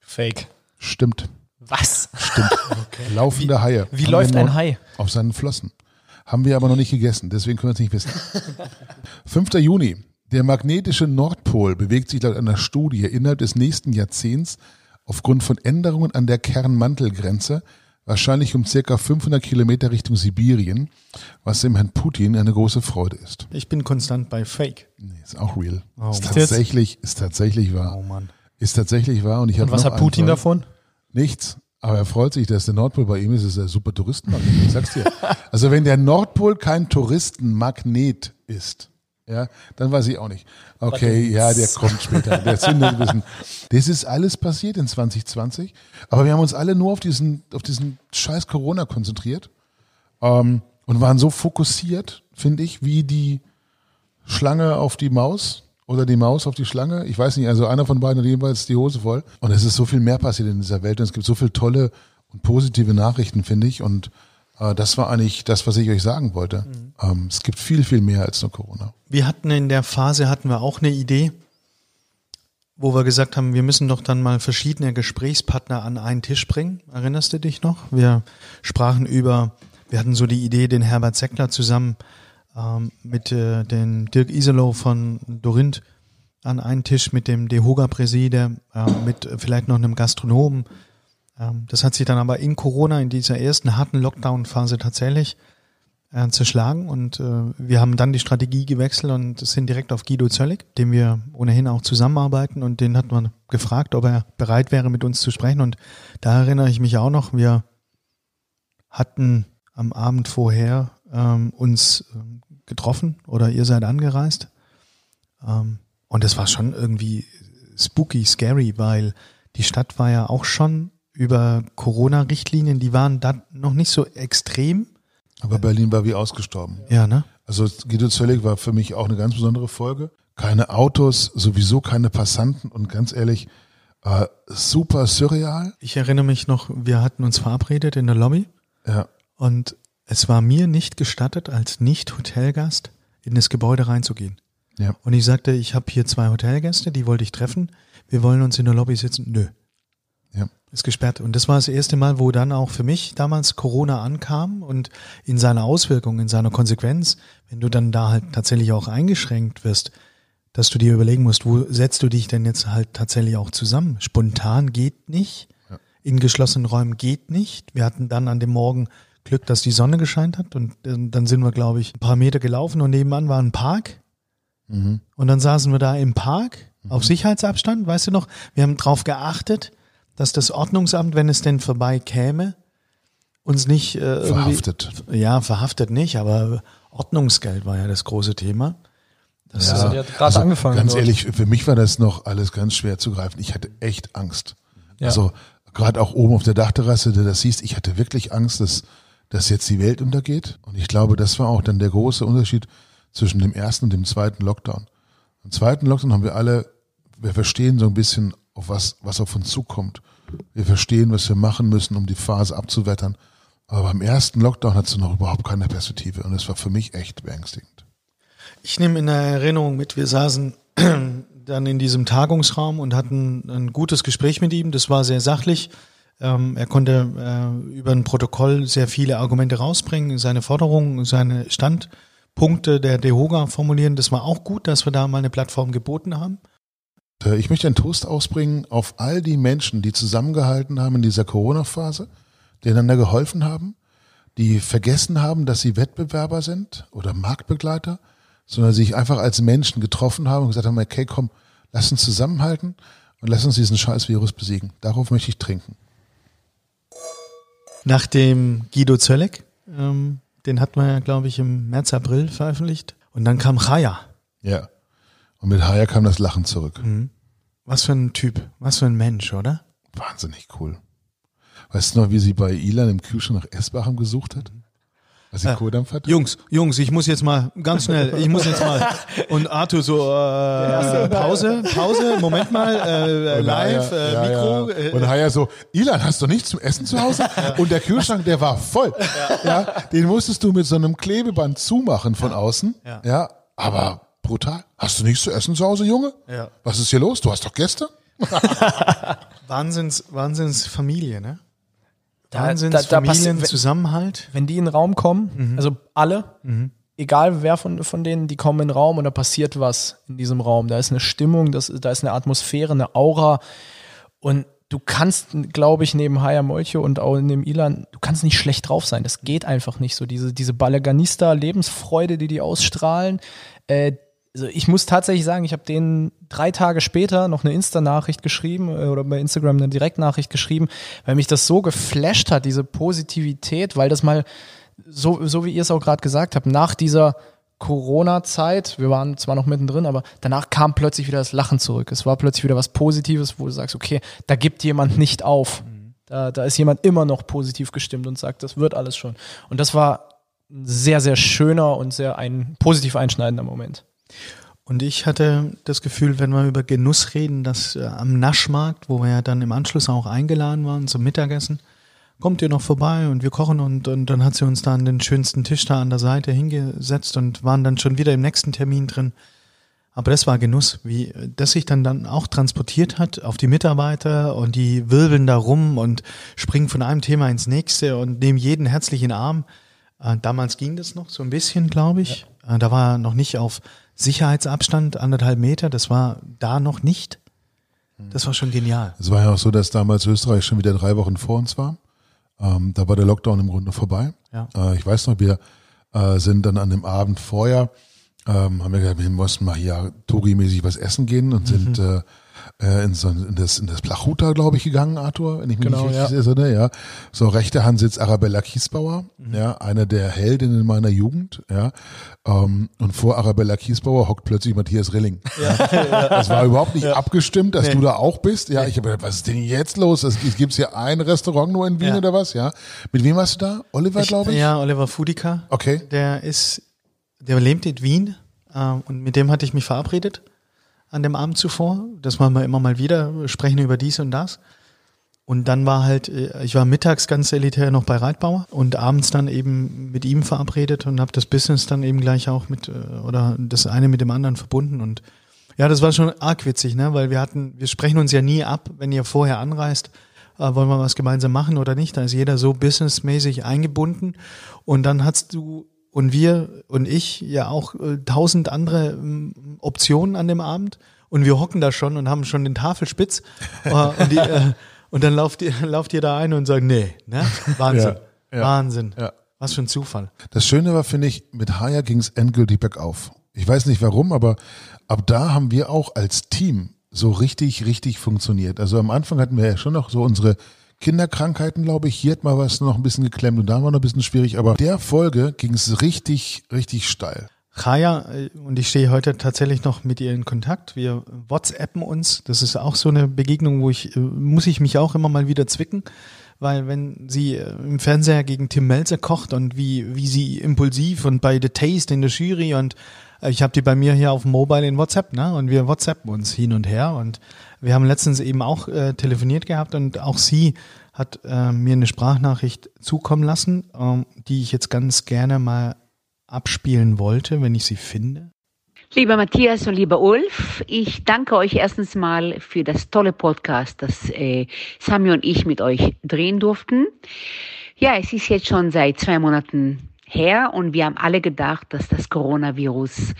Fake. Stimmt, Was? stimmt. Laufende Haie. Wie läuft ein Hai? Auf seinen Flossen. Haben wir aber noch nicht gegessen, deswegen können wir es nicht wissen. 5. Juni. Der magnetische Nordpol bewegt sich laut einer Studie innerhalb des nächsten Jahrzehnts aufgrund von Änderungen an der Kernmantelgrenze wahrscheinlich um circa 500 Kilometer Richtung Sibirien, was dem Herrn Putin eine große Freude ist. Ich bin konstant bei Fake. Nee, ist auch real. Oh, ist tatsächlich, ist tatsächlich wahr. Oh Mann. Ist tatsächlich wahr. Und ich Und was hat Putin davon? Nichts. Aber er freut sich, dass der Nordpol bei ihm ist. Das ist ein super Touristenmagnet. Ich sag's dir. Also wenn der Nordpol kein Touristenmagnet ist, ja, dann weiß ich auch nicht. Okay, ja, der kommt später. Der zündet ein bisschen. Das ist alles passiert in 2020. Aber wir haben uns alle nur auf diesen, auf diesen scheiß Corona konzentriert. Ähm, und waren so fokussiert, finde ich, wie die Schlange auf die Maus oder die Maus auf die Schlange. Ich weiß nicht, also einer von beiden hat jeweils die Hose voll. Und es ist so viel mehr passiert in dieser Welt und es gibt so viele tolle und positive Nachrichten, finde ich. Und äh, das war eigentlich das, was ich euch sagen wollte. Ähm, es gibt viel, viel mehr als nur Corona. Wir hatten in der Phase hatten wir auch eine Idee, wo wir gesagt haben, wir müssen doch dann mal verschiedene Gesprächspartner an einen Tisch bringen. Erinnerst du dich noch? Wir sprachen über, wir hatten so die Idee, den Herbert Seckler zusammen ähm, mit äh, den Dirk Iselow von Dorinth an einen Tisch mit dem Dehoga-Präsider, äh, mit vielleicht noch einem Gastronomen. Ähm, das hat sich dann aber in Corona, in dieser ersten harten Lockdown-Phase tatsächlich äh, zerschlagen und äh, wir haben dann die Strategie gewechselt und sind direkt auf Guido Zöllig, dem wir ohnehin auch zusammenarbeiten und den hat man gefragt, ob er bereit wäre, mit uns zu sprechen und da erinnere ich mich auch noch, wir hatten am Abend vorher ähm, uns ähm, getroffen oder ihr seid angereist ähm, und das war schon irgendwie spooky, scary, weil die Stadt war ja auch schon über Corona-Richtlinien, die waren da noch nicht so extrem. Aber Berlin war wie ausgestorben. Ja, ne? Also Guido Zöllig war für mich auch eine ganz besondere Folge. Keine Autos, sowieso keine Passanten und ganz ehrlich, äh, super surreal. Ich erinnere mich noch, wir hatten uns verabredet in der Lobby Ja. und es war mir nicht gestattet, als Nicht-Hotelgast in das Gebäude reinzugehen. Ja. Und ich sagte, ich habe hier zwei Hotelgäste, die wollte ich treffen. Wir wollen uns in der Lobby sitzen. Nö. Ja. Ist gesperrt. Und das war das erste Mal, wo dann auch für mich damals Corona ankam und in seiner Auswirkung, in seiner Konsequenz, wenn du dann da halt tatsächlich auch eingeschränkt wirst, dass du dir überlegen musst, wo setzt du dich denn jetzt halt tatsächlich auch zusammen? Spontan geht nicht. In geschlossenen Räumen geht nicht. Wir hatten dann an dem Morgen Glück, dass die Sonne gescheint hat und dann sind wir, glaube ich, ein paar Meter gelaufen und nebenan war ein Park. Und dann saßen wir da im Park auf Sicherheitsabstand, weißt du noch? Wir haben darauf geachtet, dass das Ordnungsamt, wenn es denn vorbei käme, uns nicht äh, Verhaftet. Ja, verhaftet nicht, aber Ordnungsgeld war ja das große Thema. Das Also, ist, hat gerade angefangen. Ganz dort. ehrlich, für mich war das noch alles ganz schwer zu greifen. Ich hatte echt Angst. Ja. Also gerade auch oben auf der Dachterrasse, du das siehst, ich hatte wirklich Angst, dass, dass jetzt die Welt untergeht. Und ich glaube, das war auch dann der große Unterschied zwischen dem ersten und dem zweiten Lockdown. Im zweiten Lockdown haben wir alle, wir verstehen so ein bisschen, auf was, was auf uns zukommt. Wir verstehen, was wir machen müssen, um die Phase abzuwettern. Aber beim ersten Lockdown hattest du noch überhaupt keine Perspektive. Und das war für mich echt beängstigend. Ich nehme in der Erinnerung mit, wir saßen dann in diesem Tagungsraum und hatten ein gutes Gespräch mit ihm. Das war sehr sachlich. Ähm, er konnte äh, über ein Protokoll sehr viele Argumente rausbringen, seine Forderungen, seine Standpunkte der DEHOGA formulieren. Das war auch gut, dass wir da mal eine Plattform geboten haben. äh, ich möchte einen Toast ausbringen auf all die Menschen, die zusammengehalten haben in dieser Corona-Phase, die einander geholfen haben, die vergessen haben, dass sie Wettbewerber sind oder Marktbegleiter, sondern sich einfach als Menschen getroffen haben und gesagt haben, okay, komm, lass uns zusammenhalten und lass uns diesen scheiß Virus besiegen. Darauf möchte ich trinken. Nach dem Guido Zölleck, ähm, den hat man ja, glaube ich, im März, April veröffentlicht. Und dann kam Chaya. Ja. Und mit Haya kam das Lachen zurück. Was für ein Typ, was für ein Mensch, oder? Wahnsinnig cool. Weißt du noch, wie sie bei Ilan im Kühlschrank nach Essbachem gesucht hat? Was sie Kodampf hatte? Jungs, Jungs, ich muss jetzt mal ganz schnell, ich muss jetzt mal. Und Arthur so, äh, Pause, Pause, Moment mal, äh, Und live, äh, ja, Mikro. Ja. Äh, Und Haya so, Ilan, hast du nichts zum Essen zu Hause? Und der Kühlschrank, der war voll. Ja. Den musstest du mit so einem Klebeband zumachen von außen. Ja. Ja. Aber brutal. Hast du nichts zu essen zu Hause, Junge? Ja. Was ist hier los? Du hast doch Gäste? Wahnsinns, Wahnsinns Familie, ne? Da- Wahnsinns da- da passi- Familienzusammenhalt. wenn die in den Raum kommen, also alle, egal wer von, von denen, die kommen in den Raum und da passiert was in diesem Raum. Da ist eine Stimmung, das, da ist eine Atmosphäre, eine Aura und du kannst, glaube ich, neben Haya Molcho und auch neben Ilan, du kannst nicht schlecht drauf sein. Das geht einfach nicht so. Diese, diese Balaganista-Lebensfreude, die die ausstrahlen, äh, also ich muss tatsächlich sagen, ich habe denen drei Tage später noch eine Insta-Nachricht geschrieben äh, oder bei Instagram eine Direktnachricht geschrieben, weil mich das so geflasht hat, diese Positivität, weil das mal, so, so wie ihr es auch gerade gesagt habt, nach dieser Corona-Zeit, wir waren zwar noch mittendrin, aber danach kam plötzlich wieder das Lachen zurück. Es war plötzlich wieder was Positives, wo du sagst, okay, da gibt jemand nicht auf. Da, da ist jemand immer noch positiv gestimmt und sagt, das wird alles schon. Und das war ein sehr, sehr schöner und sehr ein positiv einschneidender Moment. Und ich hatte das Gefühl, wenn wir über Genuss reden, dass äh, am Naschmarkt, wo wir ja dann im Anschluss auch eingeladen waren zum Mittagessen, kommt ihr noch vorbei und wir kochen und, und dann hat sie uns da an den schönsten Tisch da an der Seite hingesetzt und waren dann schon wieder im nächsten Termin drin. Aber das war Genuss, wie das sich dann dann auch transportiert hat auf die Mitarbeiter und die wirbeln da rum und springen von einem Thema ins nächste und nehmen jeden herzlich in den Arm. Äh, damals ging das noch so ein bisschen, glaube ich. Äh, da war noch nicht auf Sicherheitsabstand anderthalb Meter. Das war da noch nicht. Das war schon genial. Es war ja auch so, dass damals Österreich schon wieder drei Wochen vor uns war. Ähm, da war der Lockdown im Grunde vorbei. Ja. Äh, ich weiß noch, wir äh, sind dann an dem Abend vorher, ähm, haben wir gesagt, wir mussten mal hier Touri-mäßig was essen gehen und sind Mhm. äh, äh, in, so, in das, in das Plachuta, glaube ich, gegangen, Arthur, wenn ich mich Genau, nicht ja. richtig erinnere, ja. So, rechte Hand sitzt Arabella Kiesbauer, Mhm. ja, eine der Heldinnen meiner Jugend, ja. Ähm, und vor Arabella Kiesbauer hockt plötzlich Matthias Rilling. Ja. Das war überhaupt nicht abgestimmt, dass du da auch bist. Ja, ich habe gedacht, was ist denn jetzt los? Es gibt hier ein Restaurant nur in Wien Ja. oder was? Ja. Mit wem warst du da? Oliver, glaube ich? Ja, Oliver Fudika. Okay. Der ist, der lebt in Wien äh, und mit dem hatte ich mich verabredet an dem Abend zuvor. Das machen wir immer mal wieder, sprechen über dies und das. Und dann war halt, äh, ich war mittags ganz elitär noch bei Reitbauer und abends dann eben mit ihm verabredet und habe das Business dann eben gleich auch mit, äh, oder das eine mit dem anderen verbunden. Und ja, das war schon arg witzig, ne? weil wir hatten, wir sprechen uns ja nie ab, wenn ihr vorher anreist, äh, wollen wir was gemeinsam machen oder nicht. Da ist jeder so businessmäßig eingebunden. Und dann hast du und wir und ich ja auch äh, tausend andere ähm, Optionen an dem Abend. Und wir hocken da schon und haben schon den Tafelspitz. äh, und, die, äh, und dann lauft ihr, lauft ihr da ein und sagt, nee, ne? Wahnsinn. Ja, ja, Wahnsinn. ja. Was für ein Zufall. Das Schöne war, finde ich, mit Haya ging es endgültig bergauf. Ich weiß nicht warum, aber ab da haben wir auch als Team so richtig, richtig funktioniert. Also am Anfang hatten wir ja schon noch so unsere Kinderkrankheiten, glaube ich. Hier hat mal was noch ein bisschen geklemmt und da war noch ein bisschen schwierig. Aber der Folge ging es richtig, richtig steil. Chaya, äh, und ich stehe heute tatsächlich noch mit ihr in Kontakt. Wir WhatsAppen uns. Das ist auch so eine Begegnung, wo ich, äh, muss ich mich auch immer mal wieder zwicken. Weil wenn sie äh, im Fernseher gegen Tim Melzer kocht und wie, wie sie impulsiv und bei The Taste in der Jury und ich habe die bei mir hier auf dem Mobile in WhatsApp, ne? Und wir WhatsAppen uns hin und her. Und wir haben letztens eben auch äh, telefoniert gehabt und auch sie hat äh, mir eine Sprachnachricht zukommen lassen, ähm, die ich jetzt ganz gerne mal abspielen wollte, wenn ich sie finde. Lieber Matthias und lieber Ulf, ich danke euch erstens mal für das tolle Podcast, das äh, Sami und ich mit euch drehen durften. Ja, es ist jetzt schon seit zwei Monaten her und wir haben alle gedacht, dass das Coronavirus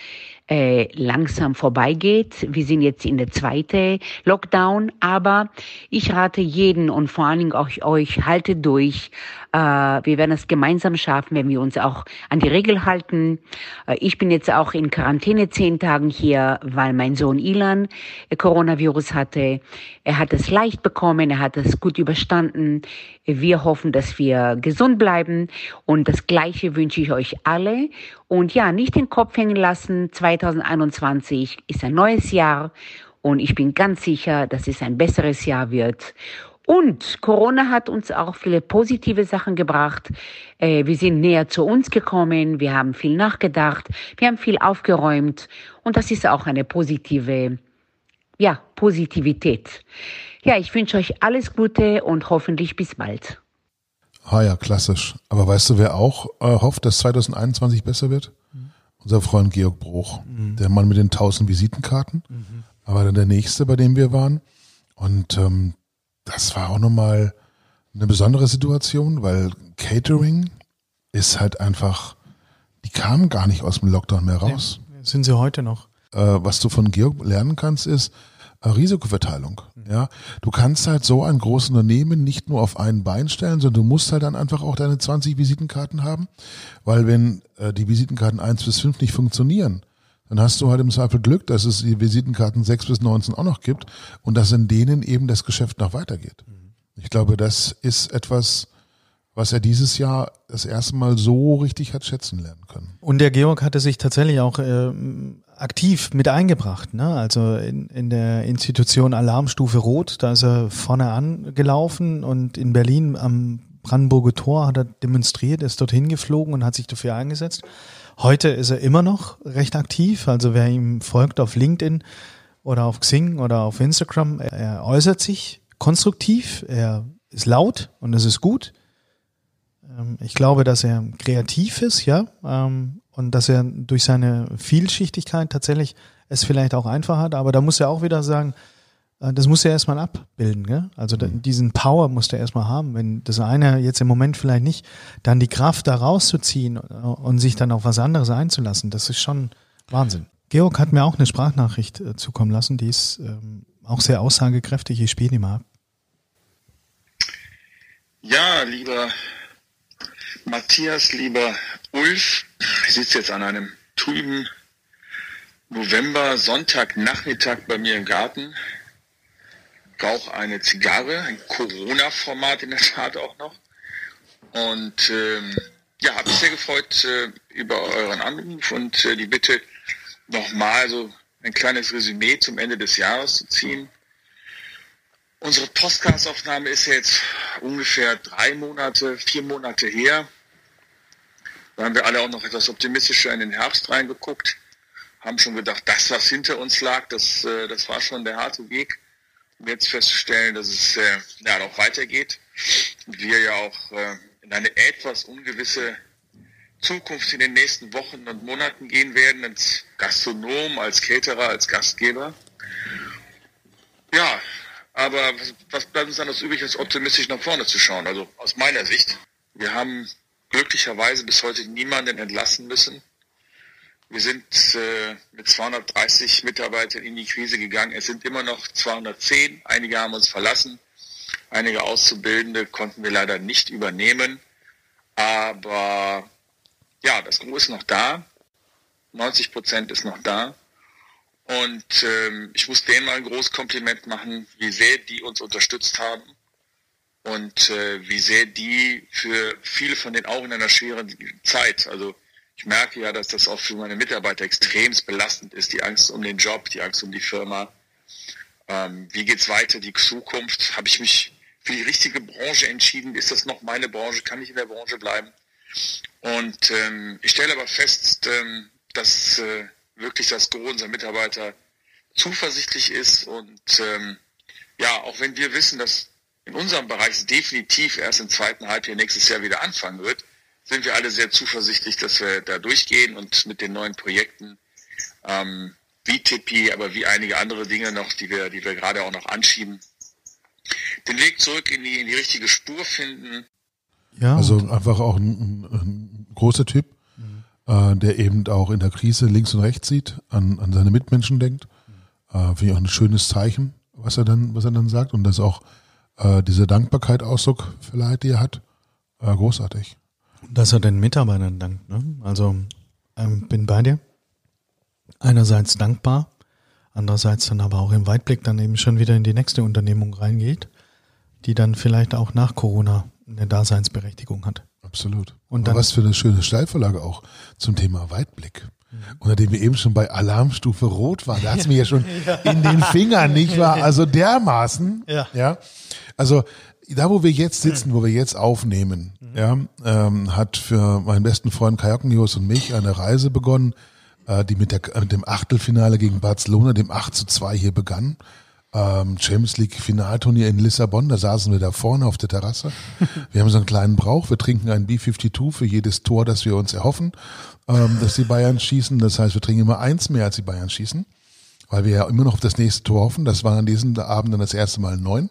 äh, langsam vorbeigeht. Wir sind jetzt in der zweiten Lockdown, aber ich rate jeden und vor allen Dingen auch euch, haltet durch. Äh, wir werden es gemeinsam schaffen, wenn wir uns auch an die Regel halten. Äh, ich bin jetzt auch in Quarantäne zehn Tagen hier, weil mein Sohn Ilan äh, Coronavirus hatte. Er hat es leicht bekommen, er hat es gut überstanden. Wir hoffen, dass wir gesund bleiben und das Gleiche wünsche ich euch alle. Und ja, nicht den Kopf hängen lassen. 2021 ist ein neues Jahr und ich bin ganz sicher, dass es ein besseres Jahr wird. Und Corona hat uns auch viele positive Sachen gebracht. Äh, wir sind näher zu uns gekommen, wir haben viel nachgedacht, wir haben viel aufgeräumt und das ist auch eine positive, ja, Positivität. Ja, ich wünsche euch alles Gute und hoffentlich bis bald. Ah ja, klassisch. Aber weißt du, wer auch äh, hofft, dass 2021 besser wird? Mhm. Unser Freund Georg Bruch, mhm. der Mann mit den tausend Visitenkarten. Mhm. Aber dann der nächste, bei dem wir waren. Und ähm, das war auch nochmal eine besondere Situation, weil Catering ist halt einfach, die kamen gar nicht aus dem Lockdown mehr raus. Nee, sind sie heute noch. Äh, was du von Georg lernen kannst, ist äh, Risikoverteilung. Mhm. Ja, du kannst halt so ein großes Unternehmen nicht nur auf ein Bein stellen, sondern du musst halt dann einfach auch deine 20 Visitenkarten haben, weil wenn äh, die Visitenkarten 1 bis 5 nicht funktionieren, dann hast du halt im Zweifel Glück, dass es die Visitenkarten 6 bis 19 auch noch gibt und dass in denen eben das Geschäft noch weitergeht. Ich glaube, das ist etwas, was er dieses Jahr das erste Mal so richtig hat schätzen lernen können. Und der Georg hatte sich tatsächlich auch äh, aktiv mit eingebracht. Ne? Also in, in der Institution Alarmstufe Rot, da ist er vorne angelaufen und in Berlin am Brandenburger Tor hat er demonstriert, ist dorthin geflogen und hat sich dafür eingesetzt. Heute ist er immer noch recht aktiv. Also wer ihm folgt auf LinkedIn oder auf Xing oder auf Instagram, er, er äußert sich konstruktiv, er ist laut und es ist gut. Ähm, ich glaube, dass er kreativ ist, ja, ähm, und dass er durch seine Vielschichtigkeit tatsächlich es vielleicht auch einfach hat. Aber da muss er auch wieder sagen, das muss er erstmal abbilden. Gell? Also mhm. diesen Power muss er erstmal haben. Wenn das eine jetzt im Moment vielleicht nicht, dann die Kraft da rauszuziehen äh, und sich dann auf was anderes einzulassen, das ist schon Wahnsinn. Georg hat mir auch eine Sprachnachricht äh, zukommen lassen, die ist ähm, auch sehr aussagekräftig. Ich spiele die mal ab. Ja, lieber Matthias, lieber Ulf, ich sitze jetzt an einem trüben November, Sonntagnachmittag bei mir im Garten rauche eine Zigarre, ein Corona-Format in der Tat auch noch. Und ähm, ja, habe mich sehr gefreut äh, über euren Anruf und äh, die Bitte, nochmal so ein kleines Resümee zum Ende des Jahres zu ziehen. Unsere Podcast-Aufnahme ist jetzt ungefähr drei Monate, vier Monate her. Da haben wir alle auch noch etwas optimistischer in den Herbst reingeguckt, haben schon gedacht, das, was hinter uns lag, das, äh, das war schon der harte Weg jetzt festzustellen, dass es äh, ja, noch weitergeht. Wir ja auch äh, in eine etwas ungewisse Zukunft in den nächsten Wochen und Monaten gehen werden, als Gastronom, als Caterer, als Gastgeber. Ja, aber was, was bleibt uns anders übrig, als optimistisch nach vorne zu schauen? Also aus meiner Sicht. Wir haben glücklicherweise bis heute niemanden entlassen müssen. Wir sind äh, mit 230 Mitarbeitern in die Krise gegangen. Es sind immer noch 210. Einige haben uns verlassen. Einige Auszubildende konnten wir leider nicht übernehmen. Aber ja, das Gros ist noch da. 90 Prozent ist noch da. Und ähm, ich muss denen mal ein großes Kompliment machen, wie sehr die uns unterstützt haben und äh, wie sehr die für viele von denen auch in einer schweren Zeit, also ich merke ja, dass das auch für meine Mitarbeiter extremst belastend ist, die Angst um den Job, die Angst um die Firma. Ähm, wie geht's weiter, die Zukunft? Habe ich mich für die richtige Branche entschieden? Ist das noch meine Branche? Kann ich in der Branche bleiben? Und ähm, ich stelle aber fest, ähm, dass äh, wirklich das Gros unserer Mitarbeiter zuversichtlich ist und ähm, ja, auch wenn wir wissen, dass in unserem Bereich definitiv erst im zweiten Halbjahr nächstes Jahr wieder anfangen wird, sind wir alle sehr zuversichtlich, dass wir da durchgehen und mit den neuen Projekten ähm, wie Tippi, aber wie einige andere Dinge noch, die wir, die wir gerade auch noch anschieben, den Weg zurück in die, in die richtige Spur finden. Ja. Also einfach auch ein, ein, ein großer Typ. Mhm. äh, der eben auch in der Krise links und rechts sieht, an, an seine Mitmenschen denkt. Äh, Finde ich auch ein schönes Zeichen, was er dann, was er dann sagt und das auch äh, diese Dankbarkeit Ausdruck verleiht, die er hat. Äh, großartig. Dass er den Mitarbeitern dankt. Ne? Also ähm, bin bei dir. Einerseits dankbar, andererseits dann aber auch im Weitblick dann eben schon wieder in die nächste Unternehmung reingeht, die dann vielleicht auch nach Corona eine Daseinsberechtigung hat. Absolut. Und dann- was für eine schöne Steilvorlage auch zum Thema Weitblick. Unter dem wir eben schon bei Alarmstufe Rot waren. Da hat es mir ja schon in den Fingern, nicht wahr? Also dermaßen. Ja. ja. Also da, wo wir jetzt sitzen, wo wir jetzt aufnehmen, ja, ähm, hat für meinen besten Freund Kajakenjos und mich eine Reise begonnen, äh, die mit, der, mit dem Achtelfinale gegen Barcelona, dem 8 zu 2 hier begann. Ähm, Champions League Finalturnier in Lissabon, da saßen wir da vorne auf der Terrasse. Wir haben so einen kleinen Brauch, wir trinken ein B52 für jedes Tor, das wir uns erhoffen, ähm, dass die Bayern schießen. Das heißt, wir trinken immer eins mehr, als die Bayern schießen, weil wir ja immer noch auf das nächste Tor hoffen. Das war an diesem Abend dann das erste Mal neun.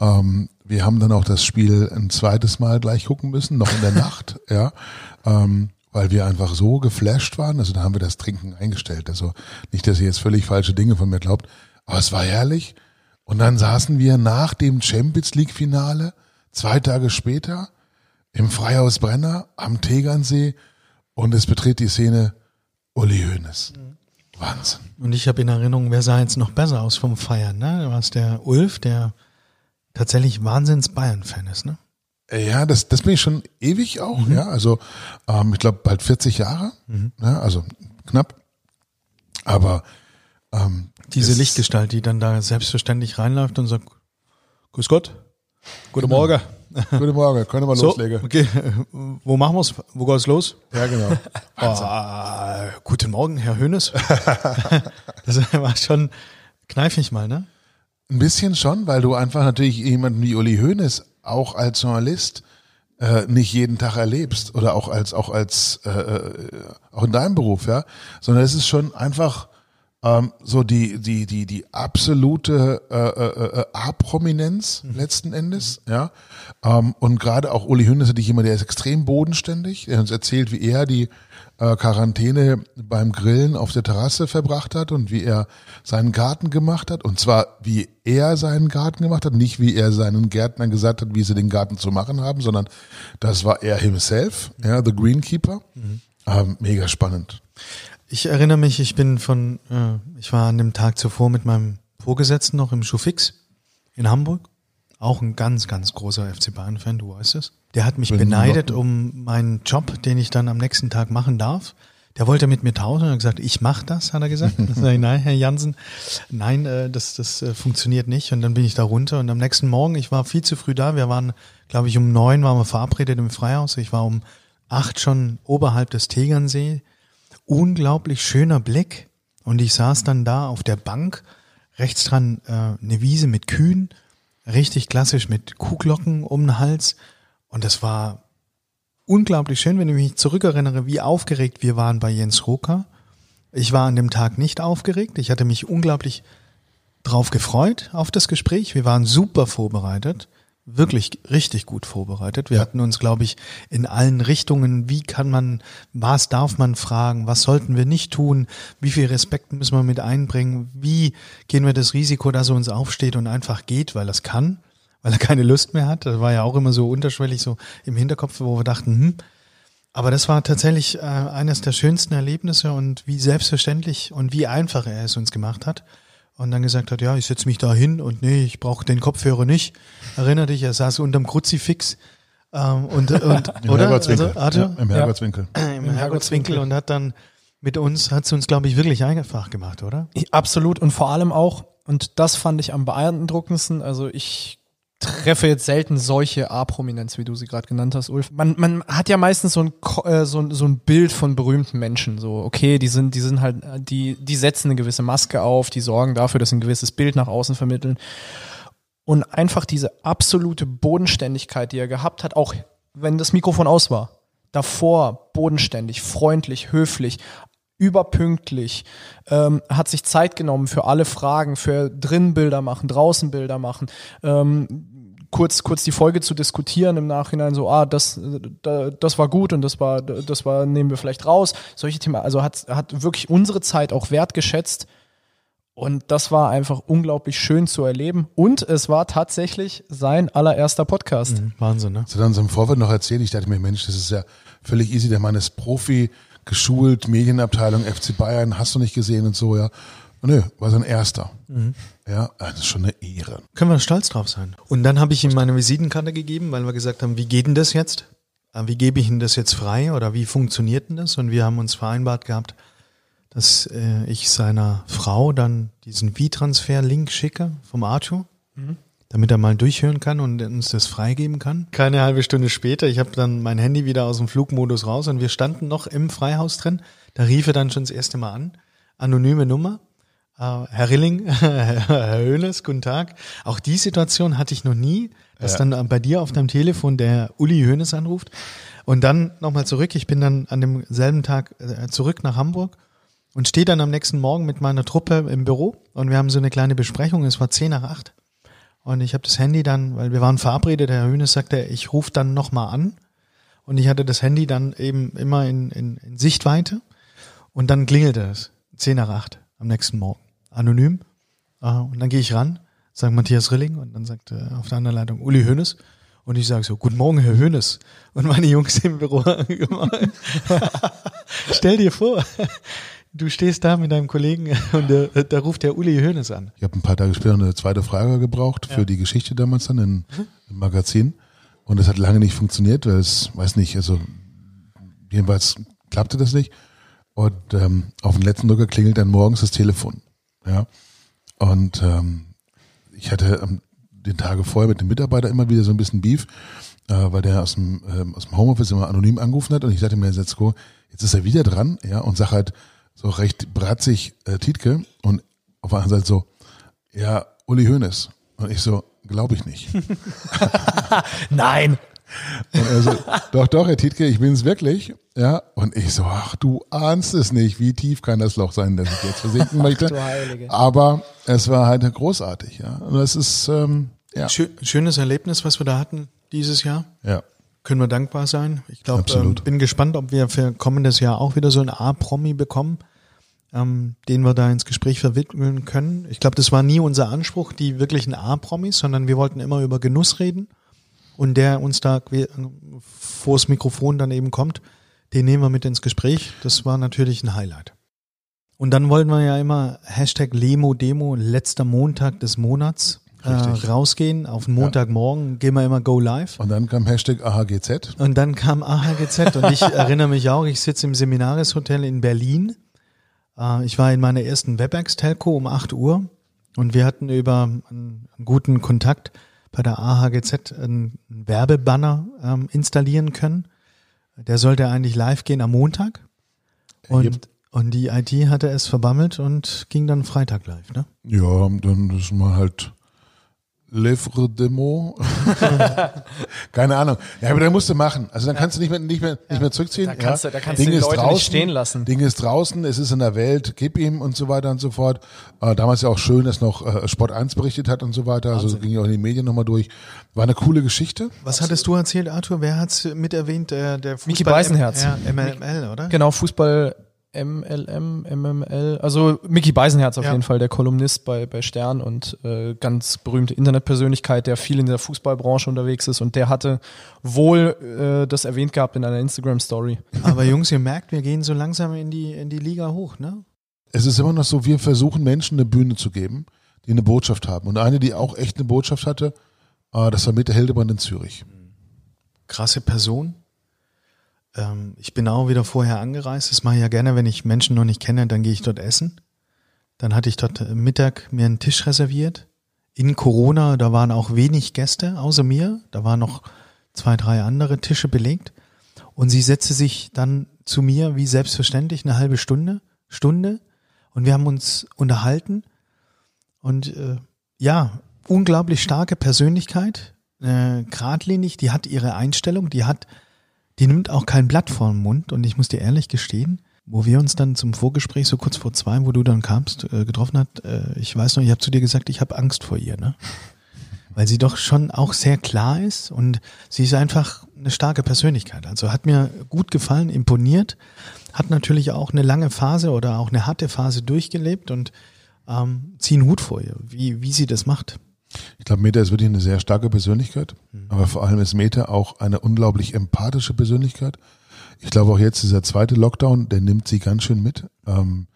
Ähm, wir haben dann auch das Spiel ein zweites Mal gleich gucken müssen, noch in der Nacht, ja, ähm, weil wir einfach so geflasht waren. Also da haben wir das Trinken eingestellt. Also nicht, dass ihr jetzt völlig falsche Dinge von mir glaubt, aber es war herrlich. Und dann saßen wir nach dem Champions League Finale zwei Tage später im Freihaus Brenner am Tegernsee und es betritt die Szene Uli Hoeneß. Wahnsinn. Und ich habe in Erinnerung, wer sah jetzt noch besser aus vom Feiern, ne? Da war es der Ulf, der tatsächlich Wahnsinns Bayern-Fan ist, ne? Ja, das, das bin ich schon ewig auch, ja. Also ähm, ich glaube bald 40 Jahre, ja, also knapp. Aber ähm, Diese Lichtgestalt, die dann da selbstverständlich reinläuft und sagt, Grüß Gott, guten Morgen. Guten Morgen, können wir So, loslegen. okay, wo machen wir's? Wo geht's los? Ja, genau. Ah, guten Morgen, Herr Hönes. das war schon kneifig mal, ne? Ein bisschen schon, weil du einfach natürlich jemanden wie Uli Hoeneß auch als Journalist äh, nicht jeden Tag erlebst oder auch als auch als äh, äh, auch in deinem Beruf, ja, sondern es ist schon einfach ähm, so die die die die absolute äh, äh, äh, A-Prominenz letzten Endes, ja. Ähm, und gerade auch Uli Hoeneß ist natürlich jemand, der ist extrem bodenständig, der uns erzählt, wie er die äh, Quarantäne beim Grillen auf der Terrasse verbracht hat und wie er seinen Garten gemacht hat. Und zwar, wie er seinen Garten gemacht hat, nicht wie er seinen Gärtnern gesagt hat, wie sie den Garten zu machen haben, sondern das war er himself, ja, the Greenkeeper. Ähm, mega spannend. Ich erinnere mich, ich bin von, äh, ich war an dem Tag zuvor mit meinem Vorgesetzten noch im Schuhfix in Hamburg. Auch ein ganz, ganz großer FC Bayern-Fan, du weißt es. Der hat mich beneidet um meinen Job, den ich dann am nächsten Tag machen darf. Der wollte mit mir tauschen und hat gesagt, ich mach das, hat er gesagt. Dann sag ich, nein, Herr Jansen, nein, äh, das, das äh, funktioniert nicht. Und dann bin ich da runter und am nächsten Morgen, ich war viel zu früh da. Wir waren, glaube ich, um neun waren wir verabredet im Freihaus. Ich war um acht schon oberhalb des Tegernsee unglaublich schöner Blick und ich saß dann da auf der Bank, rechts dran äh, eine Wiese mit Kühen, richtig klassisch mit Kuhglocken um den Hals und das war unglaublich schön, wenn ich mich zurückerinnere, wie aufgeregt wir waren bei Jens Roker. Ich war an dem Tag nicht aufgeregt, ich hatte mich unglaublich drauf gefreut auf das Gespräch. Wir waren super vorbereitet, wirklich richtig gut vorbereitet. Wir hatten uns, glaube ich, in allen Richtungen, wie kann man, was darf man fragen, was sollten wir nicht tun, wie viel Respekt müssen wir mit einbringen, wie gehen wir das Risiko, dass er uns aufsteht und einfach geht, weil es kann, weil er keine Lust mehr hat. Das war ja auch immer so unterschwellig so im Hinterkopf, wo wir dachten, hm, aber das war tatsächlich äh, eines der schönsten Erlebnisse und wie selbstverständlich und wie einfach er es uns gemacht hat. Und dann gesagt hat, ja, ich setze mich da hin und nee, ich brauche den Kopfhörer nicht. Erinner dich, er saß unterm Kruzifix ähm, und, und Im oder? Herrgottswinkel. Also, ja, Im Herrgottswinkel. Im Herrgottswinkel und hat dann mit uns, hat es uns, glaube ich, wirklich einfach gemacht, oder? Absolut und vor allem auch, und das fand ich am beeindruckendsten, also ich treffe jetzt selten solche A-Prominenz, wie du sie gerade genannt hast, Ulf. Man, man hat ja meistens so ein, äh, so, so ein Bild von berühmten Menschen, so, okay, die sind, die sind halt, äh, die, die setzen eine gewisse Maske auf, die sorgen dafür, dass sie ein gewisses Bild nach außen vermitteln. Und einfach diese absolute Bodenständigkeit, die er gehabt hat, auch wenn das Mikrofon aus war. Davor bodenständig, freundlich, höflich, überpünktlich, ähm, hat sich Zeit genommen für alle Fragen, für drin Bilder machen, draußen Bilder machen, ähm, kurz, kurz die Folge zu diskutieren im Nachhinein, so, ah, das, da, das war gut und das war, das war, nehmen wir vielleicht raus. Solche Themen, also hat, hat wirklich unsere Zeit auch wertgeschätzt. Und das war einfach unglaublich schön zu erleben. Und es war tatsächlich sein allererster Podcast. Mhm, Wahnsinn, ne? Das hat er uns im Vorfeld noch erzählt. Ich dachte mir, Mensch, das ist ja völlig easy. Der Mann ist Profi, geschult, Medienabteilung, FC Bayern, hast du nicht gesehen und so, ja. Nö, war sein erster. Mhm. Ja, das ist schon eine Ehre. Können wir stolz drauf sein. Und dann habe ich ihm meine Visitenkarte gegeben, weil wir gesagt haben, wie geht denn das jetzt? Äh, Wie gebe ich ihm das jetzt frei oder wie funktioniert denn das? Und wir haben uns vereinbart gehabt, dass äh, ich seiner Frau dann diesen V-Transfer-Link schicke vom Arthur, damit er mal durchhören kann und uns das freigeben kann. Keine halbe Stunde später, ich habe dann mein Handy wieder aus dem Flugmodus raus und wir standen noch im Freihaus drin. Da rief er dann schon das erste Mal an. Anonyme Nummer. Äh, Herr Rilling, Herr Hönes, guten Tag. Auch die Situation hatte ich noch nie, dass dann äh, bei dir auf deinem Telefon der Uli Hönes anruft. Und dann nochmal zurück. Ich bin dann an demselben Tag äh, zurück nach Hamburg und stehe dann am nächsten Morgen mit meiner Truppe im Büro und wir haben so eine kleine Besprechung. Es war zehn nach acht. Und ich habe das Handy dann, weil wir waren verabredet, Herr Hönes sagte, ich rufe dann nochmal an. Und ich hatte das Handy dann eben immer in, in, in Sichtweite. Und dann klingelte es. Zehn nach acht am nächsten Morgen. Anonym. Und dann gehe ich ran, sage Matthias Rilling und dann sagt auf der anderen Leitung Uli Hönes. Und ich sage so, guten Morgen, Herr Hönes. Und meine Jungs im Büro gemeint, stell dir vor, du stehst da mit deinem Kollegen und äh, da ruft der Uli Hönes an. Ich habe ein paar Tage später eine zweite Frage gebraucht für die Geschichte damals dann in, im Magazin. Und das hat lange nicht funktioniert, weil es, weiß nicht, also jedenfalls klappte das nicht. Und ähm, auf den letzten Drücker klingelt dann morgens das Telefon. Ja. Und ähm, ich hatte am den Tage vorher mit dem Mitarbeiter immer wieder so ein bisschen Beef, äh, weil der aus dem, ähm, aus dem Homeoffice immer anonym angerufen hat und ich sagte mir, jetzt, jetzt ist er wieder dran, ja, und sag halt so recht bratzig äh, Tietke und auf der anderen Seite so, ja, Uli Hoeneß. Und ich so, glaube ich nicht. Nein. Und er so, doch, doch, Herr Tietke, ich bin es wirklich. Ja, und ich so, ach, du ahnst es nicht, wie tief kann das Loch sein, das ich jetzt versinken möchte. Heilige. Aber es war halt großartig, ja. Und das ist, ähm, ja. Schö schönes Erlebnis, was wir da hatten dieses Jahr. ja. Können wir dankbar sein. Ich glaube, ähm, bin gespannt, ob wir für kommendes Jahr auch wieder so einen A-Promi bekommen, ähm, den wir da ins Gespräch verwickeln können. Ich glaube, das war nie unser Anspruch, die wirklichen A-Promis, sondern wir wollten immer über Genuss reden. Und der uns da que- vors Mikrofon dann eben kommt, den nehmen wir mit ins Gespräch. Das war natürlich ein Highlight. Und dann wollten wir ja immer Hashtag Lemo Demo, letzter Montag des Monats, äh, Richtig. rausgehen. Auf den Montagmorgen gehen wir immer Go Live. Und dann kam Hashtag AHGZ. Und dann kam AHGZ und ich erinnere mich auch, ich sitze im Seminarishotel in Berlin. Äh, Ich war in meiner ersten WebEx-Telco um 8 Uhr und wir hatten über einen guten Kontakt bei der AHGZ einen Werbebanner ähm, installieren können. Der sollte eigentlich live gehen am Montag. Und, Yep. und die IT hatte es verbammelt und ging dann Freitag live. Ne? Ja, dann ist man halt Livre Demo. Keine Ahnung. Ja, aber dann musst du machen. Also dann kannst du nicht mehr, nicht mehr, nicht mehr zurückziehen. Da kannst ja. du- da kannst du Ding die ist Leute nicht draußen, stehen lassen. Ding ist draußen, es ist in der Welt, gib ihm und so weiter und so fort. Äh, damals ja auch schön, dass noch äh, Sport 1 berichtet hat und so weiter. Also ging ja auch in den Medien nochmal durch. War eine coole Geschichte. Was hattest du erzählt, Arthur? Wer hat's mit erwähnt? Der, der Fußball Micky Beisenherz. Ja, MLML, oder? Genau, Fußball MLM, MML, also Mickey Beisenherz auf Ja. jeden Fall, der Kolumnist bei, bei Stern und äh, ganz berühmte Internetpersönlichkeit, der viel in der Fußballbranche unterwegs ist und der hatte wohl äh, das erwähnt gehabt in einer Instagram-Story. Aber Jungs, ihr merkt, wir gehen so langsam in die, in die Liga hoch, ne? Es ist immer noch so, wir versuchen Menschen eine Bühne zu geben, die eine Botschaft haben. Und eine, die auch echt eine Botschaft hatte, äh, das war Mette Hildebrand in Zürich. Krasse Person. Ähm, ich bin auch wieder vorher angereist. Das mache ich ja gerne, wenn ich Menschen noch nicht kenne, dann gehe ich dort essen. Dann hatte ich dort äh, Mittag mir einen Tisch reserviert. In Corona, da waren auch wenig Gäste außer mir. Da waren noch zwei, drei andere Tische belegt. Und sie setzte sich dann zu mir, wie selbstverständlich, eine halbe Stunde, Stunde. Und wir haben uns unterhalten. Und äh, ja, unglaublich starke Persönlichkeit, äh, geradlinig, die hat ihre Einstellung, die hat, die nimmt auch kein Blatt vor den Mund. Und ich muss dir ehrlich gestehen, wo wir uns dann zum Vorgespräch so kurz vor zwei, wo du dann kamst, äh, getroffen hat, äh, ich weiß noch, ich habe zu dir gesagt, ich habe Angst vor ihr, ne? weil sie doch schon auch sehr klar ist und sie ist einfach eine starke Persönlichkeit. Also hat mir gut gefallen, imponiert, hat natürlich auch eine lange Phase oder auch eine harte Phase durchgelebt und ähm, ziehen Hut vor ihr, wie, wie sie das macht. Ich glaube, Meta ist wirklich eine sehr starke Persönlichkeit, Mhm. aber vor allem ist Meta auch eine unglaublich empathische Persönlichkeit. Ich glaube auch jetzt dieser zweite Lockdown, der nimmt sie ganz schön mit. Ähm,